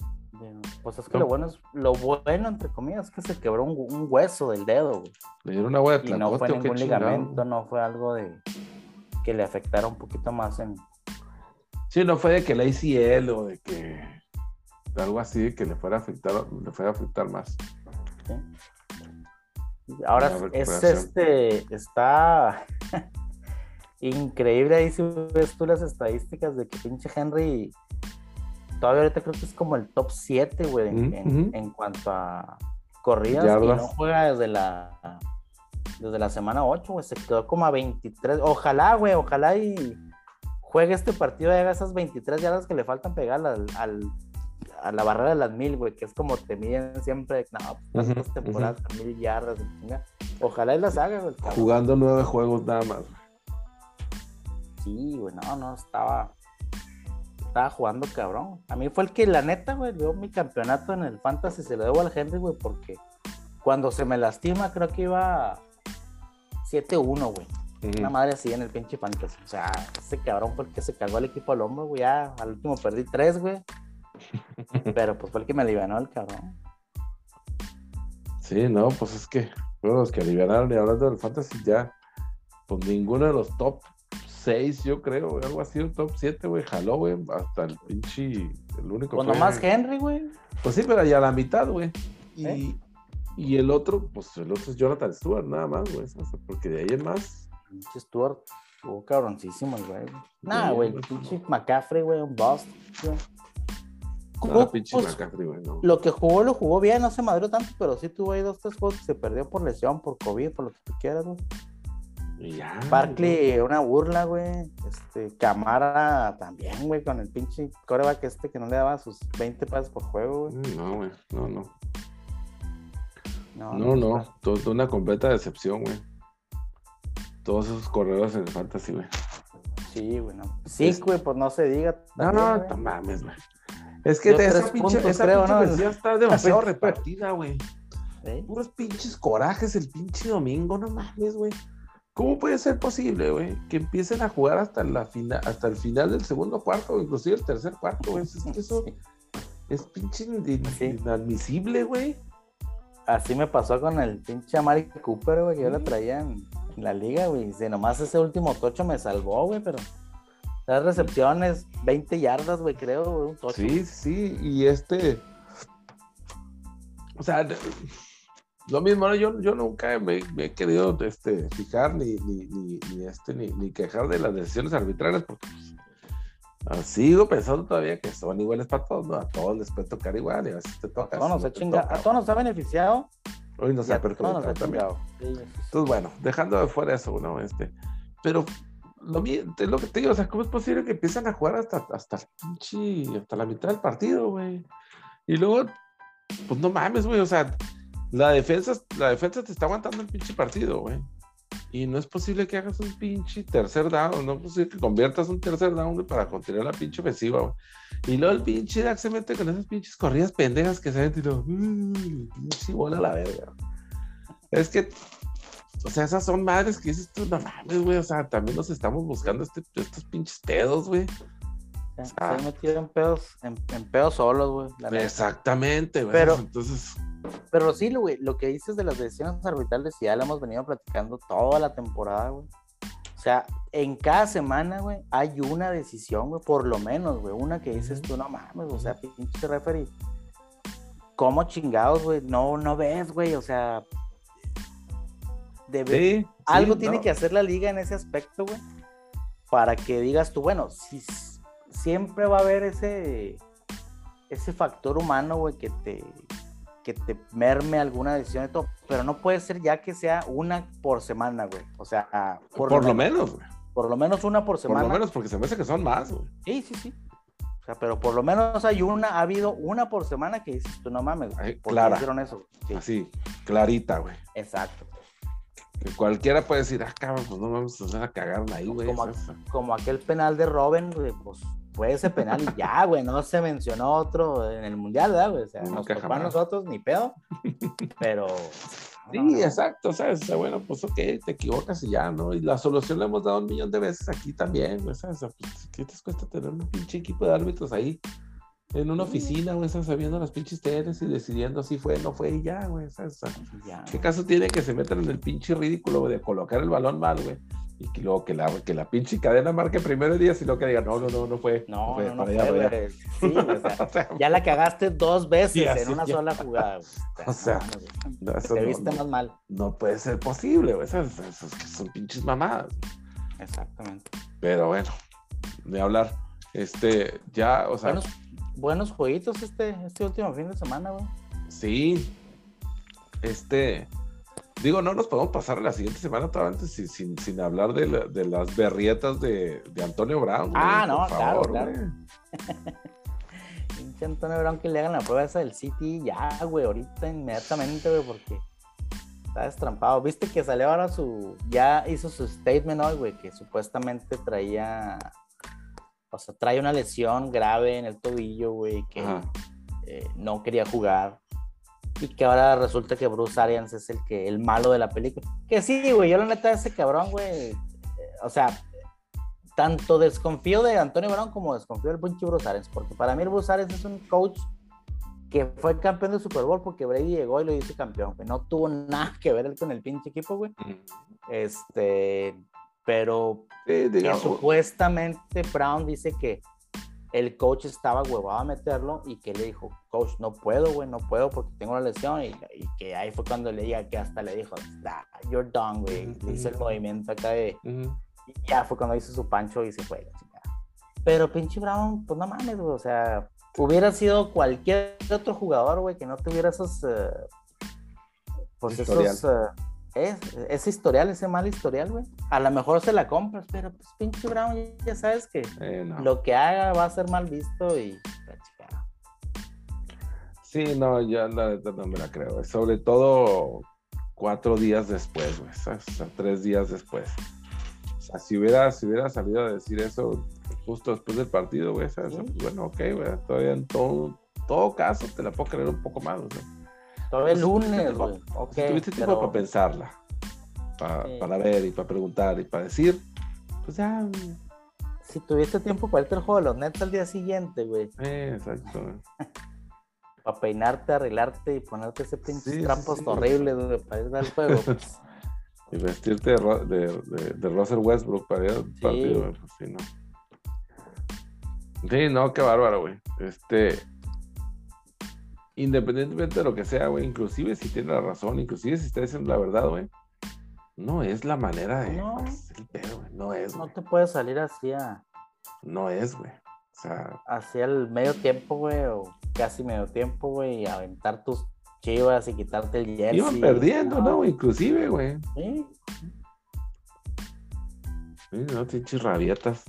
Pues es que No. lo bueno es, lo bueno entre comillas es que se quebró un, un hueso del dedo, güey. Le dieron agua de Y no fue tlacote ningún chingado? ligamento, no fue algo de, que le afectara un poquito más en. Sí, no fue de que la ACL o de que algo así que le fuera a afectar, le fuera a afectar más. Ahora es este, está increíble ahí si ves tú las estadísticas de que pinche Henry todavía ahorita creo que es como el top 7, güey, en, cuanto a corridas y no juega desde la desde la semana 8, güey, se quedó como a 23. Ojalá, güey, ojalá y juegue este partido y haga esas 23 yardas que le faltan pegar al, a la barrera de las mil, güey, que es como te miden siempre, no, tantas temporadas, mil yardas, ojalá y las haga, güey. Jugando nueve juegos nada más. Sí, güey, no, no, estaba, estaba jugando cabrón. A mí fue el que, la neta, güey, dio mi campeonato en el Fantasy, se lo debo al Henry, güey, porque cuando se me lastima, creo que iba 7-1, güey. Una madre así en el pinche Fantasy. O sea, ese cabrón fue el que se cagó al equipo al hombro, güey. Ya al último perdí tres, güey. Pero pues fue el que me alivianó el cabrón. Sí, no, pues es que fueron los que alivianaron y hablando del fantasy ya, pues ninguno de los top 6, yo creo, algo así, un top 7, güey, jaló, güey, hasta el pinche, el único. Pues nomás Henry, güey. Pues sí, pero ya la mitad, güey. Y, ¿Eh? y el otro, pues el otro es Jonathan Stewart, nada más, güey, porque de ahí en más. Pinche Stewart, jugó cabroncísimo, güey. Nada, güey, pinche McCaffrey, güey, un bust, güey. Pues, lo que jugó, lo jugó bien, no se madrió tanto, pero sí tuvo ahí dos, tres juegos que se perdió por lesión, por COVID, por lo que tú quieras, güey. Ya, Barkley, una burla, güey. Este, Camara también, güey, con el pinche coreback este que no le daba sus 20 pases por juego, güey. Mm, no, güey, no, no. No, no, no. Todo, una completa decepción, güey. Todos esos corredores en el fantasy, güey. Sí, güey, no. Sí, güey, pues no se diga. No, no, no mames, güey. Es que esa pinche, esa creo, pinche ¿no? está demasiado repartida, güey. Puros pinches corajes el pinche domingo, no mames, güey. ¿Cómo puede ser posible, güey? Que empiecen a jugar hasta, la fina, hasta el final del segundo cuarto, o inclusive el tercer cuarto, güey. Es que eso es pinche inadmisible, güey. Así me pasó con el pinche Amari Cooper, güey, que yo la traía en, la liga, güey. Si nomás ese último tocho me salvó, güey, pero las recepciones, 20 yardas, güey, creo, un tocho. Sí, sí, y este. O sea, lo mismo, yo, yo nunca me, he querido este, fijar ni, ni, ni, este, ni, quejar de las decisiones arbitrarias, porque pues, sigo pensando todavía que son iguales para todos, ¿no? A todos les puede tocar igual, y a veces te toca. A todos nos, ha, chingado, a todos nos ha beneficiado. Hoy nos ha perjudicado también. Entonces, bueno, dejando de fuera eso, ¿no? Este, pero lo, lo que te digo, o sea, ¿cómo es posible que empiezan a jugar hasta, hasta, hasta la mitad del partido, güey? Y luego, pues no mames, güey, o sea, la defensa, la defensa te está aguantando el pinche partido, güey. Y no es posible que hagas un pinche tercer down, no es posible que conviertas un tercer down güey, para continuar la pinche ofensiva, güey. Y luego el pinche Dak se mete con esas pinches corridas pendejas que se ven y lo, pinche bola a la verga. Es que o sea, esas son madres que dices tú, no mames, güey. O sea, también nos estamos buscando este, estos pinches pedos, güey. se han metido en pedos, en, pedos solos, güey. Exactamente, güey. Pero, entonces. Pero sí, güey, lo que dices de las decisiones arbitrales ya lo hemos venido platicando toda la temporada, güey. O sea, en cada semana, güey, hay una decisión, güey, por lo menos, güey. Una que dices tú, no mames, o sea, pinche referee. ¿Cómo chingados, güey? No, no ves, güey. O sea, algo tiene que hacer la liga en ese aspecto, güey, para que digas tú, bueno, si, siempre va a haber ese, ese factor humano, güey, que te, que te merme alguna decisión de todo, pero no puede ser ya que sea una por semana, güey. O sea, por, lo, menos, güey. Por lo menos una por semana. Por lo menos, porque se me hace que son más, güey. Sí, sí, sí. O sea, pero por lo menos hay una, ha habido una por semana que dices, tú no mames, güey. ¿Por qué hicieron eso? Así, clarita, güey. Exacto cualquiera puede decir, ah, cabrón, pues no vamos a hacer a cagar ahí, güey. Como, aquel penal de Robin, güey, pues fue ese penal y ya, güey, no se mencionó otro en el mundial, ¿verdad, güey? O sea, nos tocó a nosotros ni pedo, pero. Sí, exacto, ¿sabes? O sea, bueno, pues ok, te equivocas y ya, ¿no? Y la solución la hemos dado un millón de veces aquí también, güey, ¿sabes? O sea, pues, ¿Qué te cuesta tener un pinche equipo de árbitros ahí? en una oficina, güey, están sabiendo las pinches teles y decidiendo si fue, no fue y ya, güey. ¿Qué caso tiene que se metan en el pinche ridículo, de colocar el balón mal, güey? Y que luego que la, que la pinche cadena marque primero día, y luego que diga, no, no, no, no fue. No, no, no, fue, Sí, o sea, ya la cagaste dos veces en una sola jugada. O sea, te viste más mal. No puede ser posible, güey. Esas, son pinches mamadas. Exactamente. Pero bueno, de hablar. Este, ya, o sea. Buenos, buenos jueguitos este, este último fin de semana, güey. Sí. Este. Digo, no nos podemos pasar la siguiente semana todavía sin, sin, sin hablar de, de, las berrietas de, de Antonio Brown. Ah, no, claro, claro. Pinche Antonio Brown que le hagan la prueba esa del City ya, güey, ahorita inmediatamente, güey, porque está destrampado. Viste que salió ahora su. Ya hizo su statement hoy, güey, que supuestamente traía. O sea, trae una lesión grave en el tobillo, güey, que eh, no quería jugar y que ahora resulta que Bruce Arians es el que el malo de la película. Que sí, güey, yo la neta ese cabrón, güey, eh, o sea, tanto desconfío de Antonio Brown como desconfío del pinche Bruce Arians, porque para mí el Bruce Arians es un coach que fue campeón de Super Bowl porque Brady llegó y lo hizo campeón, que no tuvo nada que ver él con el pinche equipo, güey. Este, pero supuestamente Brown dice que el coach estaba huevado a meterlo y que le dijo, coach, no puedo, güey, no puedo porque tengo una lesión. Y, que ahí fue cuando le diga que hasta le dijo, you're done, güey. Le hizo el movimiento acá de. Y ya fue cuando hizo su pancho y se fue. Pero pinche Brown, pues no mames, güey. O sea, hubiera sido cualquier otro jugador, güey, que no tuviera esos. Uh, pues esos. Es, ese historial, ese mal historial, güey. A lo mejor se la compras, pero pues pinche Brown ya sabes que eh, lo que haga va a ser mal visto y Sí, no, ya la no me la creo. Sobre todo cuatro días después, güey. O sea, tres días después. O sea, si hubiera, si hubiera salido a decir eso justo después del partido, güey, pues, bueno, ok, güey. Todavía en todo, todo caso te la puedo creer un poco más, güey. Todavía el lunes, güey. Okay, tuviste tiempo para pensarla, para, ver y para preguntar y para decir, pues ya. Si tuviste tiempo para irte al juego de los Nets al día siguiente, güey. Eh, exacto, güey. para peinarte, arreglarte y ponerte ese pinche trampos horribles para ir al juego. Pues. y vestirte de, de, de, Russell Westbrook para ir al partido, pues sí, no. Sí, no, qué bárbaro, güey. Este, independientemente de lo que sea, güey, inclusive si tiene la razón, inclusive si está diciendo la verdad, güey, no es la manera de no, el pedo, güey, no es. No te puedes salir así a... No es, güey. O sea... Hacia el medio tiempo, güey, o casi medio tiempo, güey, y aventar tus chivas y quitarte el jersey. Iban perdiendo, ¿no? Inclusive, güey. Sí. Sí, no, pinches rabietas.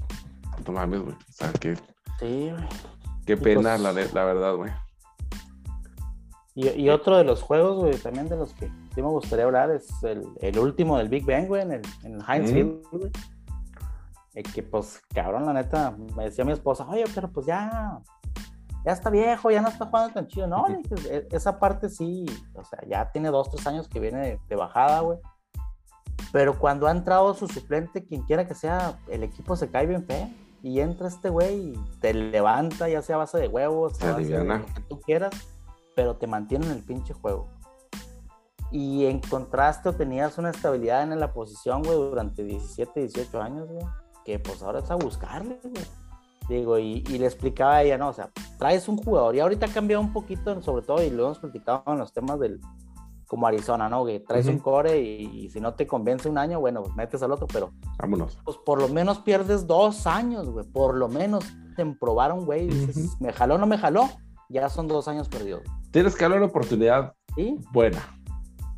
No mames, güey. O sea, que... Sí, güey. Qué pena, pues la, la verdad, güey. Y, otro de los juegos, güey, también de los que sí me gustaría hablar es el, el último del Big Bang, güey, en el, en Heinz Field, güey. que pues, cabrón, la neta, me decía mi esposa, oye, pero pues ya, ya está viejo, ya no está jugando tan chido. No, e, esa parte sí, o sea, ya tiene dos, tres años que viene de, bajada, güey. Pero cuando ha entrado su suplente, quien quiera que sea, el equipo se cae bien feo. Y entra este güey y te levanta, ya sea a base de huevos, a base de lo que tú quieras pero te mantienen en el pinche juego. Y en contraste tenías una estabilidad en la posición, güey, durante 17, 18 años, güey, que pues ahora es a buscarle, güey. Digo, y, le explicaba a ella, no, o sea, traes un jugador, y ahorita ha cambiado un poquito, sobre todo, y lo hemos platicado en los temas del, como Arizona, ¿no? Que traes un core y, si no te convence un año, bueno, pues metes al otro, pero. Vámonos. Pues por lo menos pierdes dos años, güey. Por lo menos te probaron, güey. Dices, ¿me jaló o no me jaló? Ya son dos años perdidos. Tienes que darle una oportunidad buena.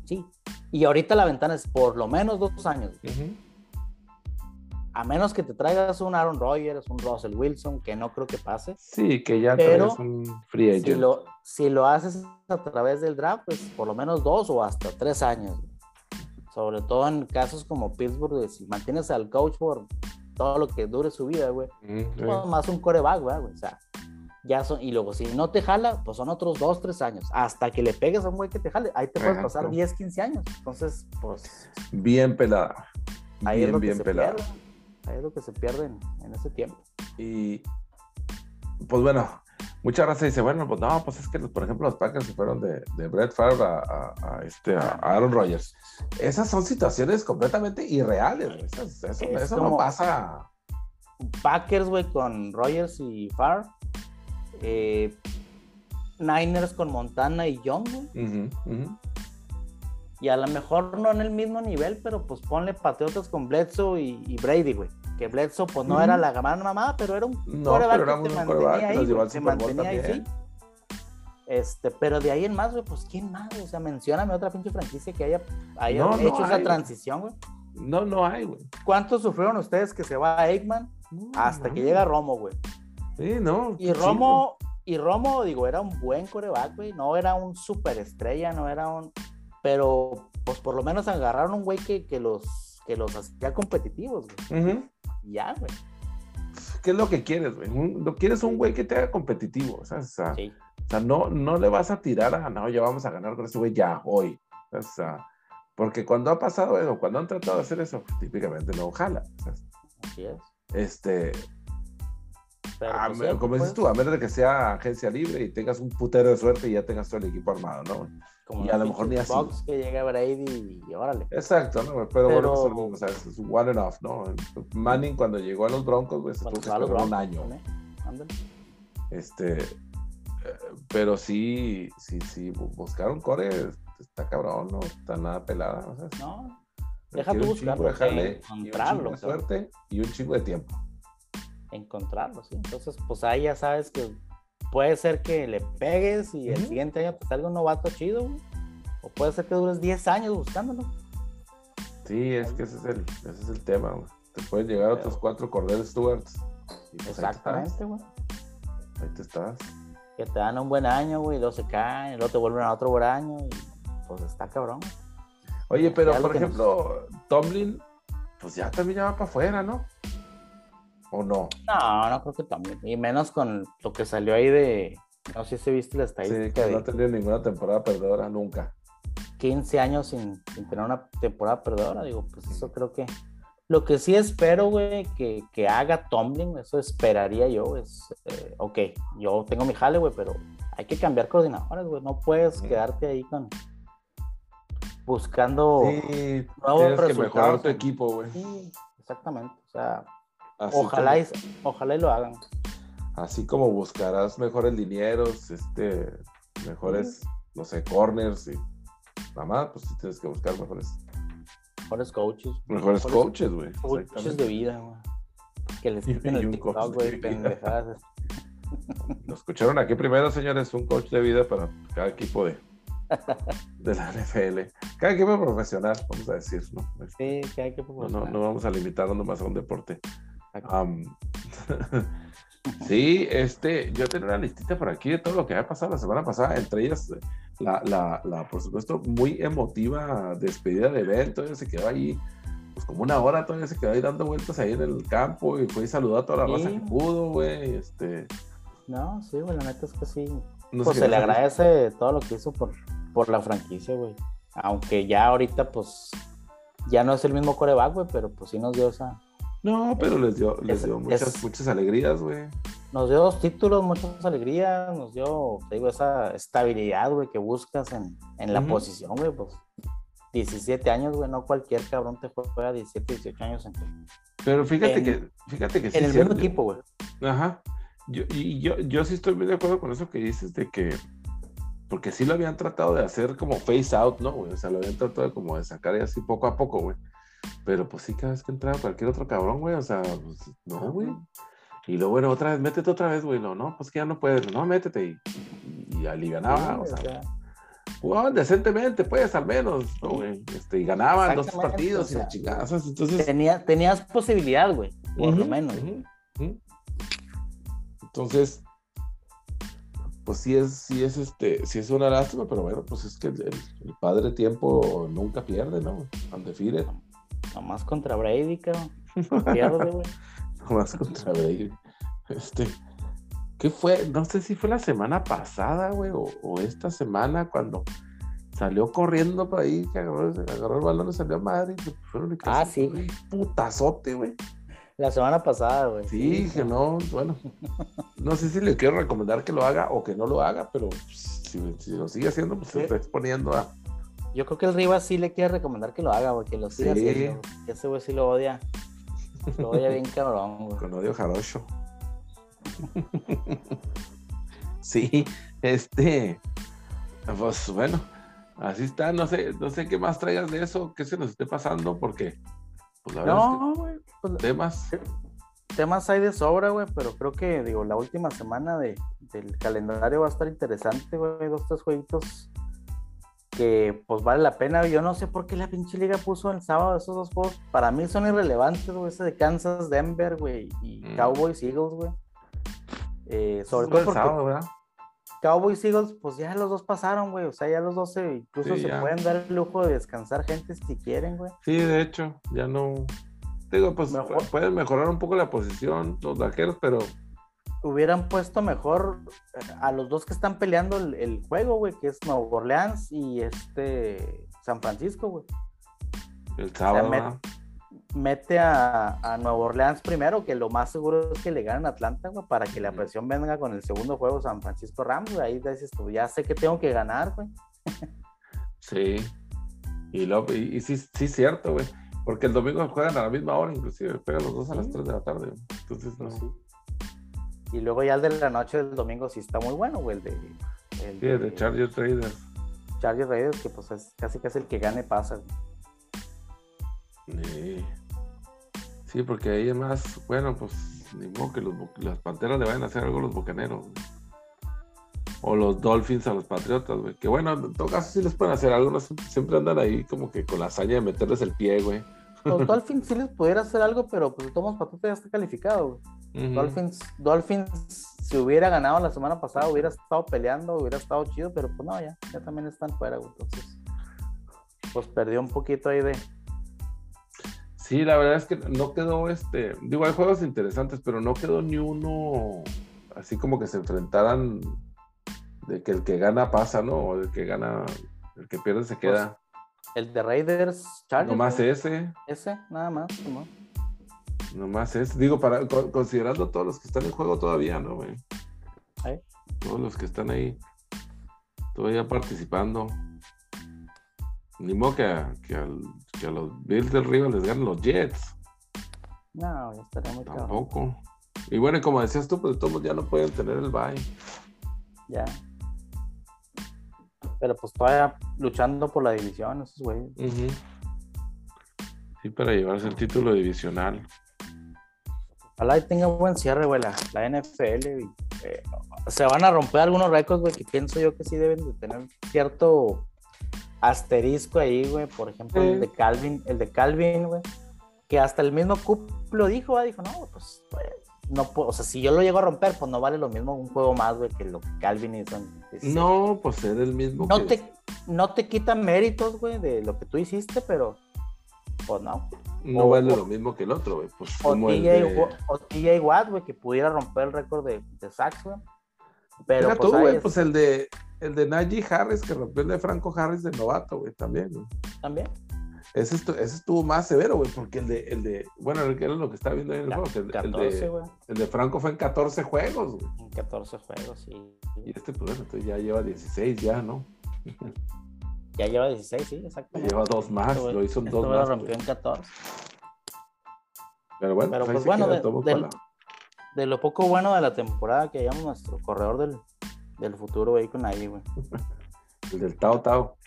Sí. Y ahorita la ventana es por lo menos dos años. A menos que te traigas un Aaron Rodgers, un Russell Wilson, que no creo que pase. Sí, que ya pero un free agent. Si lo, si lo haces a través del draft, pues por lo menos dos o hasta tres años. Sobre todo en casos como Pittsburgh, si mantienes al coach por todo lo que dure su vida, güey. Pues, más un coreback, güey. O sea, ya son, y luego si no te jala, pues son otros dos, tres años, hasta que le pegues a un güey que te jale, ahí te puedes pasar 10, 15 años, entonces, pues... Bien pelada. Ahí es lo bien que pelada. Se pierde, ahí es lo que se pierde en, ese tiempo. Y, pues bueno, mucha raza dice, bueno, pues no, pues es que, por ejemplo, los Packers se fueron de, de Brett Favre a, a, este, a Aaron Rodgers. Esas son situaciones completamente irreales, güey. Eso, eso, Es eso no pasa. Packers, güey, con Rogers y Farr. Eh, Niners con Montana y Young, ujú. Y a lo mejor no en el mismo nivel, pero pues ponle Patriotas con Bledsoe y, y Brady, güey. Que Bledsoe, pues no era la gran mamá, pero era un No, pero era que buen mantenía ahí, Bowl mantenía ahí, sí. Este, pero de ahí en más, güey, pues ¿quién más? O sea, mencióname otra pinche franquicia que haya, haya No, no hecho esa hay. transición, güey. No, no hay, güey. ¿Cuántos sufrieron ustedes que se va a Eggman hasta que llega Romo, güey? Sí, no. Y sí, Romo, y Romo, digo, era un buen coreback, güey. No era un superestrella, no era un. Pero, pues por lo menos agarraron un güey que, que los que los hacía competitivos, güey. Ya, güey. ¿Qué es lo que quieres, güey? Lo quieres un güey que te haga competitivo, ¿sabes? O sea, Sí. o sea, no, no le vas a tirar a, no, ya vamos a ganar con ese güey ya, hoy. O sea, porque cuando ha pasado eso, cuando han tratado de hacer eso, típicamente no jala. o sea, Así es. este, Pero, a pues, como dices pues, tú, a menos de que sea agencia libre y tengas un putero de suerte y ya tengas todo el equipo armado, ¿no? como y a lo mejor ni así. Bucks que llega Brady y órale. Exacto, ¿no? Pero, bueno, pues, o sea, es one and off, ¿no? Manning cuando llegó a los Broncos, Cuando tuvo que esperar un año. Ándale. Este, eh, pero sí, sí, sí, bu- buscar un core está cabrón, no está nada pelada. No, requiere deja tú buscarlo, jale y un chingo de suerte y un chingo de tiempo. Encontrarlo, sí. Entonces, pues ahí ya sabes que puede ser que le pegues y el siguiente año te salga un novato chido, güey. O puede ser que dures 10 años buscándolo. Sí, es que ese es el, ese es el tema, güey. Te pueden llegar otros cuatro Cordell Stewarts. y pues Exactamente, güey. Ahí te estás. Que te dan un buen año, güey, y luego se caen, y luego te vuelven a otro buen año, y pues está cabrón. Oye, pero por nos- ejemplo, Tomlin, pues ya también ya va para afuera, ¿no? ¿O no? No, no creo que también. Y menos con lo que salió ahí de. No sé si viste la Sí, estadística que no ha tenido ninguna temporada perdedora nunca. 15 años sin, sin tener una temporada perdedora. Digo, pues eso creo que. Lo que sí espero, güey, que, que haga Tomlin, eso esperaría yo, es. eh, ok, yo tengo mi jale, güey, pero hay que cambiar coordinadores, güey. No puedes quedarte ahí con. Buscando. Sí, nuevos tienes que resultados, mejorar tu equipo, güey. Sí, exactamente. O sea, Así ojalá como- y, ojalá y lo hagan. Así como buscarás mejores linieros, este, mejores, no sé, corners y mamá, pues sí tienes que buscar mejores, Mejores coaches. mejores Mejores coaches, güey. Coaches de vida, güey. Que les quiten el TikTok, güey, pendejadas. Lo escucharon aquí primero, señores, un coach de vida para cada equipo de, de la NFL. Cada equipo profesional, vamos a decir, ¿no? Sí, que hay que No, no, no vamos a limitarnos nomás a un deporte. Am, sí, este, yo tenía una listita por aquí de todo lo que había pasado la semana pasada, entre ellas la, la, la, por supuesto, muy emotiva despedida de Ben, todavía se quedó ahí, pues como una hora, todavía se quedó ahí dando vueltas ahí en el campo y fue y saludó a toda la raza Sí. que pudo, güey, este, No, sí, güey, la neta es que sí. no pues se le agradece todo lo que hizo por, por la franquicia, güey. Aunque ya ahorita, pues, ya no es el mismo coreback, güey, pero pues sí nos dio esa... No, pero les dio, les Es- dio muchas, es- muchas alegrías, güey. Nos dio dos títulos, muchas alegrías, nos dio, te digo, esa estabilidad, güey, que buscas en, en la posición, güey, pues. 17 años, güey, no cualquier cabrón te juega 17, 18 años en, Pero fíjate En- que, fíjate que sí en el mismo equipo, güey. Ajá. Yo, y yo, yo sí estoy muy de acuerdo con eso que dices de que, porque sí lo habían tratado de hacer como face out, ¿no, güey? O sea, lo habían tratado de como de sacar y así poco a poco, güey. Pero pues sí, cada vez que entraba cualquier otro cabrón, güey, o sea, pues, no, güey. Y luego, bueno, otra vez, métete otra vez, güey. No, no, pues que ya no puedes, no, métete. Y, y, y Sí, o o sea, sea, jugaban decentemente, pues, al menos, ¿no, güey? Este, y ganaban dos partidos o y las chingazas. Entonces, tenía, tenías posibilidad, güey, por lo menos. Entonces, pues sí es, sí es este, sí es una lástima, pero bueno, pues es que el, el padre tiempo nunca pierde, ¿no? Undefeated, Nomás contra Brady, cabrón. No Pierde, güey. nomás contra Brady. Este, ¿qué fue? No sé si fue la semana pasada, güey, o, o esta semana cuando salió corriendo por ahí, que agarró, agarró el balón y salió a madre. y se Ah, sí. un Putazote, güey. La semana pasada, güey. Sí, que no, bueno. No sé si le quiero recomendar que lo haga o que no lo haga, pero si, lo sigue haciendo, pues se está exponiendo a. Yo creo que el Rivas sí le quiere recomendar que lo haga, güey, que lo siga haciendo. Que ese güey sí lo odia. Lo odia bien cabrón, güey. Con odio jarocho. sí, este. Pues bueno, así está. No sé, no sé qué más traigas de eso, qué se nos esté pasando, porque pues la verdad no, güey. Pues, temas. Temas hay de sobra, güey, pero creo que, digo, la última semana de, del calendario va a estar interesante, güey. Dos, tres jueguitos que, pues, vale la pena. Yo no sé por qué la pinche liga puso el sábado esos dos juegos. Para mí son irrelevantes, güey. Ese de Kansas, Denver, güey, y mm. Cowboys, Eagles, güey. Eh, sobre todo porque... sábado, ¿verdad? Cowboys Eagles, pues ya los dos pasaron, güey. O sea, ya los dos se, incluso se pueden dar el lujo de descansar gente si quieren, güey. Sí, de hecho, ya no. Digo, pues pueden mejorar un poco la posición los vaqueros, pero. Hubieran puesto mejor eh, a los dos que están peleando el, juego, güey, que es Nuevo Orleans y este San Francisco, güey. El sábado mete a, a Nueva Orleans primero, que lo más seguro es que le ganen a Atlanta, güey, para que la presión venga con el segundo juego San Francisco Rams, güey. Ahí dices tú, ya sé que tengo que ganar, güey. Sí. Y, lo, y, sí, sí, cierto, güey. Porque el domingo juegan a la misma hora, inclusive, pegan los dos a las 3 de la tarde. Entonces, no. Sí. Y luego ya el de la noche del domingo sí está muy bueno, güey, el de... El sí, de, de Chargers Raiders. Chargers Raiders, que pues es casi casi el que gane pasa. Sí. sí, porque ahí es más, bueno, pues ni modo que los, las panteras le vayan a hacer algo a los bocaneros. O los Dolphins a los Patriotas, güey. Que bueno, en todo caso sí les pueden hacer algo. Siempre andan ahí como que con la hazaña de meterles el pie, güey. Los Dolphins sí les pudiera hacer algo, pero pues Tomás Patriotas ya está calificado, güey. Dolphins, Dolphins, si hubiera ganado la semana pasada, hubiera estado peleando, hubiera estado chido, pero pues no, ya, ya también están fuera, güey. Entonces, pues perdió un poquito ahí de, Sí, la verdad es que no quedó este. Digo, hay juegos interesantes, pero no quedó ni uno así como que se enfrentaran de que el que gana pasa, ¿no? O el que gana, el que pierde se queda. El de Raiders, Chargers. Nomás ese. Ese, nada más, ¿no? Nomás ese. Digo, para, considerando todos los que están en juego todavía, ¿no, güey? Todos los que están ahí todavía participando. Ni modo que, que, a los Bills del Río les ganen los Jets. No, ya estaría muy Tampoco. Y bueno, como decías tú, pues todos ya no pueden tener el bye. Ya. Pero pues todavía luchando por la división, esos güeyes. Sí, para llevarse el título divisional. Ojalá y tenga buen cierre, güey, la, NFL. Eh, se van a romper algunos récords, güey, que pienso yo que sí deben de tener cierto asterisco ahí, güey, por ejemplo, el de Calvin, el de Calvin, güey, que hasta el mismo Cup lo dijo, dijo, no, pues, pues no puedo, o sea, si yo lo llego a romper, pues no vale lo mismo un juego más, güey, que lo que Calvin hizo. No, pues es el mismo. No, te, no te quitan méritos, güey, de lo que tú hiciste, pero, pues no. No vale lo mismo que el otro, güey. Pues, o, TJ, Watt, güey, que pudiera romper el récord de, de sacks, güey. Pero, pues, tú, güey, pues el de, el de Najee Harris, que rompió el de Franco Harris de novato, güey, también, güey. También. Ese, ese, estuvo más severo, güy, porque el de, el de, bueno, el que era lo que estaba viendo ahí en el juego, el, 14, de, el de Franco fue en 14 juegos, güey. En 14 juegos, sí. Y este, pues bueno, entonces ya lleva 16 ya, ¿no? ya lleva 16, sí, exacto. Lleva dos más, lo hizo en dos más. lo rompió en 14. Pero bueno, Pero pues, pues bueno, de, de, lo poco bueno de la temporada que hayamos nuestro corredor del, del futuro, güey, con ahí, güey. El del Tao Tao.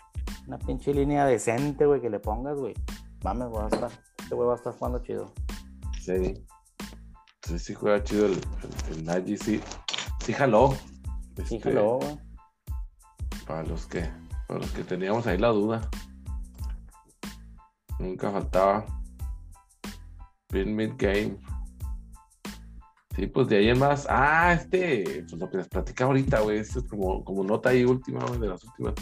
Una pinche línea decente, güey, que le pongas, güey. Mames, güey, a estar. Este güey va a estar jugando chido. Sí. Sí, sí juega chido el, el, Nagy, sí. Sí jaló. sí este, jaló, güey. Para los que, para los que teníamos ahí la duda. Nunca faltaba. Pin mid game. Sí, pues de ahí en más. Ah, este, pues lo que les platicaba ahorita, güey, esto es como, como nota ahí última, güey, de las últimas.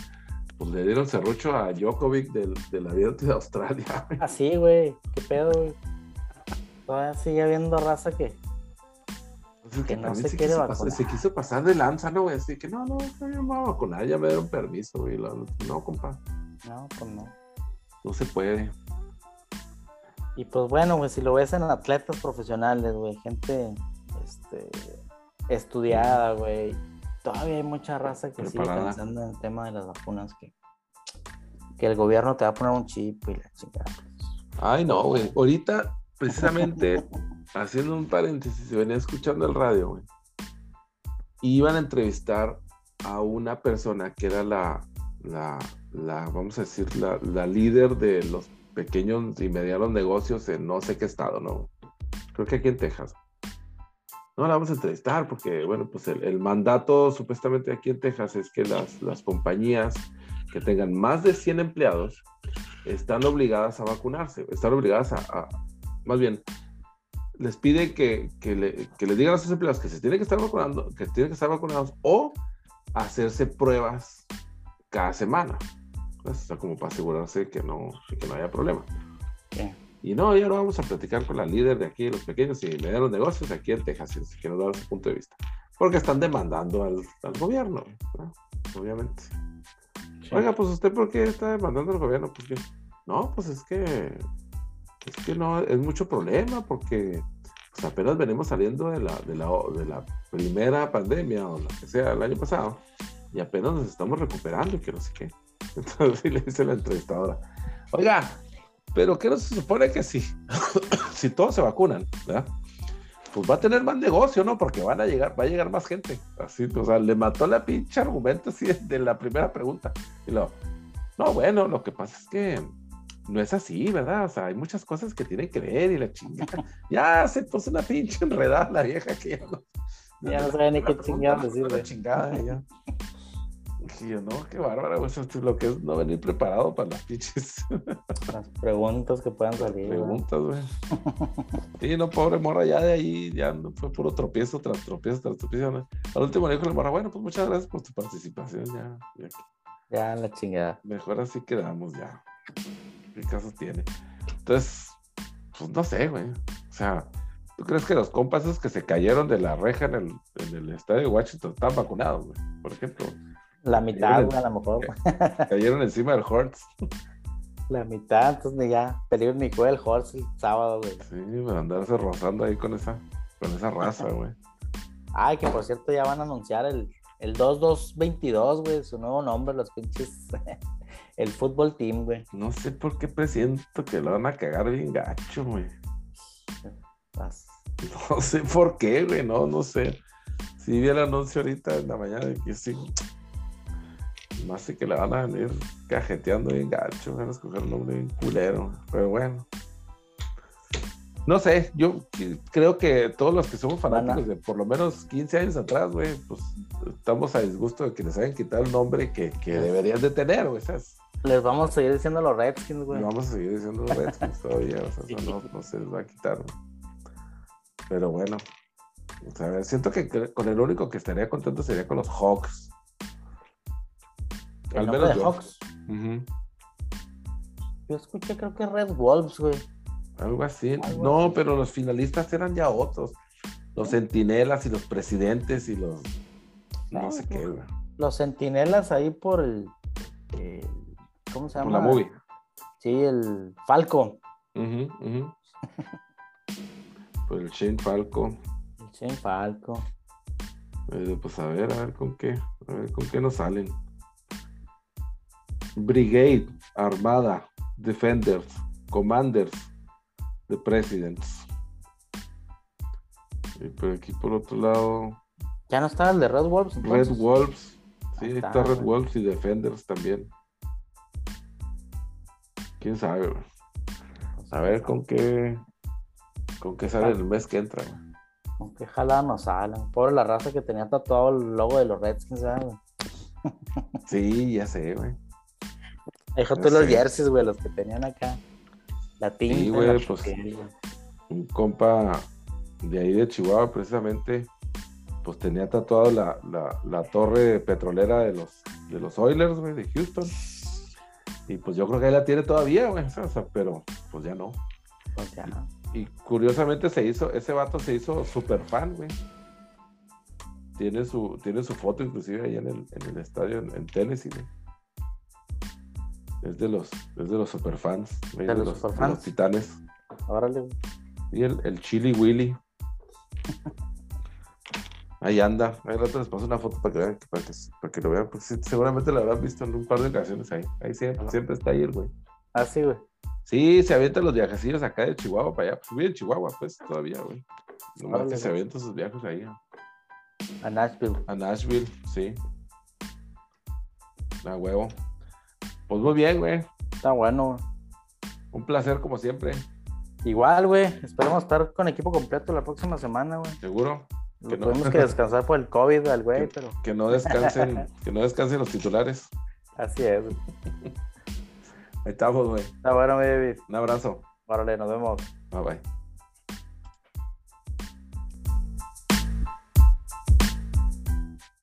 Pues le dieron serrucho a Djokovic del, del abierto de Australia. Ah, sí, güey, qué pedo, güey. Todavía sigue habiendo raza que. Pues que, no se, se quiere vacunar. se quiso pasar de lanza, ¿no, güey? Así que no, no, no me voy a vacunar, ya me dieron permiso, güey. No, compa. No, pues no. No se puede. Y pues bueno, güey, si lo ves en atletas profesionales, güey, gente este, estudiada, güey, todavía hay mucha raza que sigue pensando en el tema de las vacunas que, que el gobierno te va a poner un chip y la chingada. Ay, no, güey. Ahorita, precisamente, haciendo un paréntesis, venía escuchando el radio, güey. Iban a entrevistar a una persona que era la, la, la vamos a decir, la, la líder de los pequeños y medianos negocios en no sé qué estado, ¿no? Creo que aquí en Texas. No la vamos a entrevistar porque, bueno, pues el, mandato supuestamente aquí en Texas es que las, las, compañías que tengan más de 100 empleados están obligadas a vacunarse, están obligadas a, más bien, les pide que, que, le, que, les digan a sus empleados que se tienen que estar vacunando, que tienen que estar vacunados o hacerse pruebas cada semana. O sea, como para asegurarse que no, que no haya problema. Y no, ya lo vamos a platicar con la líder de aquí, los pequeños y medianos negocios aquí en Texas, que nos da su punto de vista. Porque están demandando al, al gobierno, obviamente. Oiga, pues usted, ¿por qué está demandando al gobierno? Pues que, no, pues es que, es que no, es mucho problema, porque pues apenas venimos saliendo de la, de la, de la primera pandemia o la que sea el año pasado, y apenas nos estamos recuperando y que no sé qué. Entonces le dice la entrevistadora, oiga, pero ¿qué no se supone que si, si todos se vacunan, ¿verdad? Pues va a tener más negocio, ¿no? Porque van a llegar, va a llegar más gente. Así, o sea, le mató la pinche argumento así de la primera pregunta. Y lo, no, bueno, lo que pasa es que no es así, ¿verdad? O sea, hay muchas cosas que tienen que ver y la chingada. Ya se puso una pinche enredada la vieja que ya no, ya no sabe ni qué chingada decir. La chingada, ya. Y yo, no, qué bárbaro, lo que es no venir preparado para las pinches. Las preguntas que puedan salir. Preguntas, güey. Sí, no, pobre morra, ya de ahí, ya fue puro tropiezo tras tropiezo tras tropiezo. ¿no? Al último le dijo la morra, bueno, pues muchas gracias por tu participación, ya. Ya, ya la chingada. Mejor así quedamos, ya. ¿Qué caso tiene? Entonces, pues no sé, güey. O sea, ¿tú crees que los compas que se cayeron de la reja en el, en el estadio de Washington están vacunados, güey? Por ejemplo. La mitad, güey, a lo mejor. Cayeron encima del Hortz. La mitad, entonces ya perdieron ni fue el Hortz el sábado, güey. Sí, para andarse rozando ahí con esa, con esa raza, güey. Ay, que por cierto ya van a anunciar el, el 2222, güey, su nuevo nombre, los pinches. el fútbol team, güey. No sé por qué presiento que lo van a cagar bien gacho, güey. No sé por qué, güey, no, no sé. Sí vi el anuncio ahorita en la mañana de que sí, más que le van a venir cajeteando bien gacho, van a escoger un nombre bien culero, pero bueno. No sé, yo creo que todos los que somos fanáticos de por lo menos 15 años atrás, güey, pues estamos a disgusto de que les hayan quitado el nombre que, que deberían de tener, güey, Les vamos a seguir diciendo los Redskins, güey. Vamos a seguir diciendo los Redskins todavía, o sea, no, no, se les va a quitar. Pero bueno, o sea, siento que con el único que estaría contento sería con los Hawks. Al menos de Hawks. Yo escuché, creo que Red Wolves, güey. Algo así. no, pero los finalistas eran ya otros. Los centinelas y los presidentes y los. No, sé qué, güey. Los centinelas ahí por el. ¿Cómo se llama? Por la movie. Sí, el Falco. por el Shane Falco. El Shane Falco. Eh, pues a ver, a ver con qué. A ver con qué nos salen. Brigade, Armada, Defenders, Commanders, The Presidents. Y por aquí por otro lado. Ya no está el de Red Wolves. Red Wolves. Sí, está, Red Wolves y Defenders también. Quién sabe, A ver con qué. Con qué sale el mes que entra, Con qué jalada nos salen. Pobre la raza que tenía tatuado el logo de los Redskins, ¿sabes? Sí, ya sé, güey. Deja tú los jerseys, güey, los que tenían acá. La tinta. Sí, güey, pues. Un compa de ahí de Chihuahua, precisamente, pues tenía tatuado la, la, torre petrolera de los, de los Oilers, güey, de Houston. Y pues yo creo que ahí la tiene todavía, güey, o sea, pero pues ya no. Pues ya no. Y, curiosamente se hizo, ese vato se hizo super fan, güey. Tiene su, tiene su foto inclusive ahí en el, en el estadio en, en Tennessee, güey. Es de los, es de los superfans, de, los, los, titanes. Órale, güey. Y el, el Chili Willy. Ahí anda. Ahí rato les paso una foto para que, vean, para que, para que lo vean. Pues sí, seguramente lo habrán visto en un par de ocasiones ahí. Ahí siempre, siempre está ahí el güey. Ah, sí, güey. Sí, se avientan los viajecillos acá de Chihuahua para allá. Pues vive en Chihuahua, pues, todavía, güey. Nomás Órale, que se avientan sus viajes ahí A Nashville. a Nashville, sí. A huevo. Pues muy bien, güey. Está bueno. Un placer como siempre, Igual, güey. Esperemos estar con equipo completo la próxima semana, güey. seguro. Que no. Tuvimos que descansar por el COVID al güey, pero Que no descansen, que no descansen los titulares. así es. güey. Ahí estamos, güey. Está bueno, David. Un abrazo. Órale, nos vemos. Bye bye.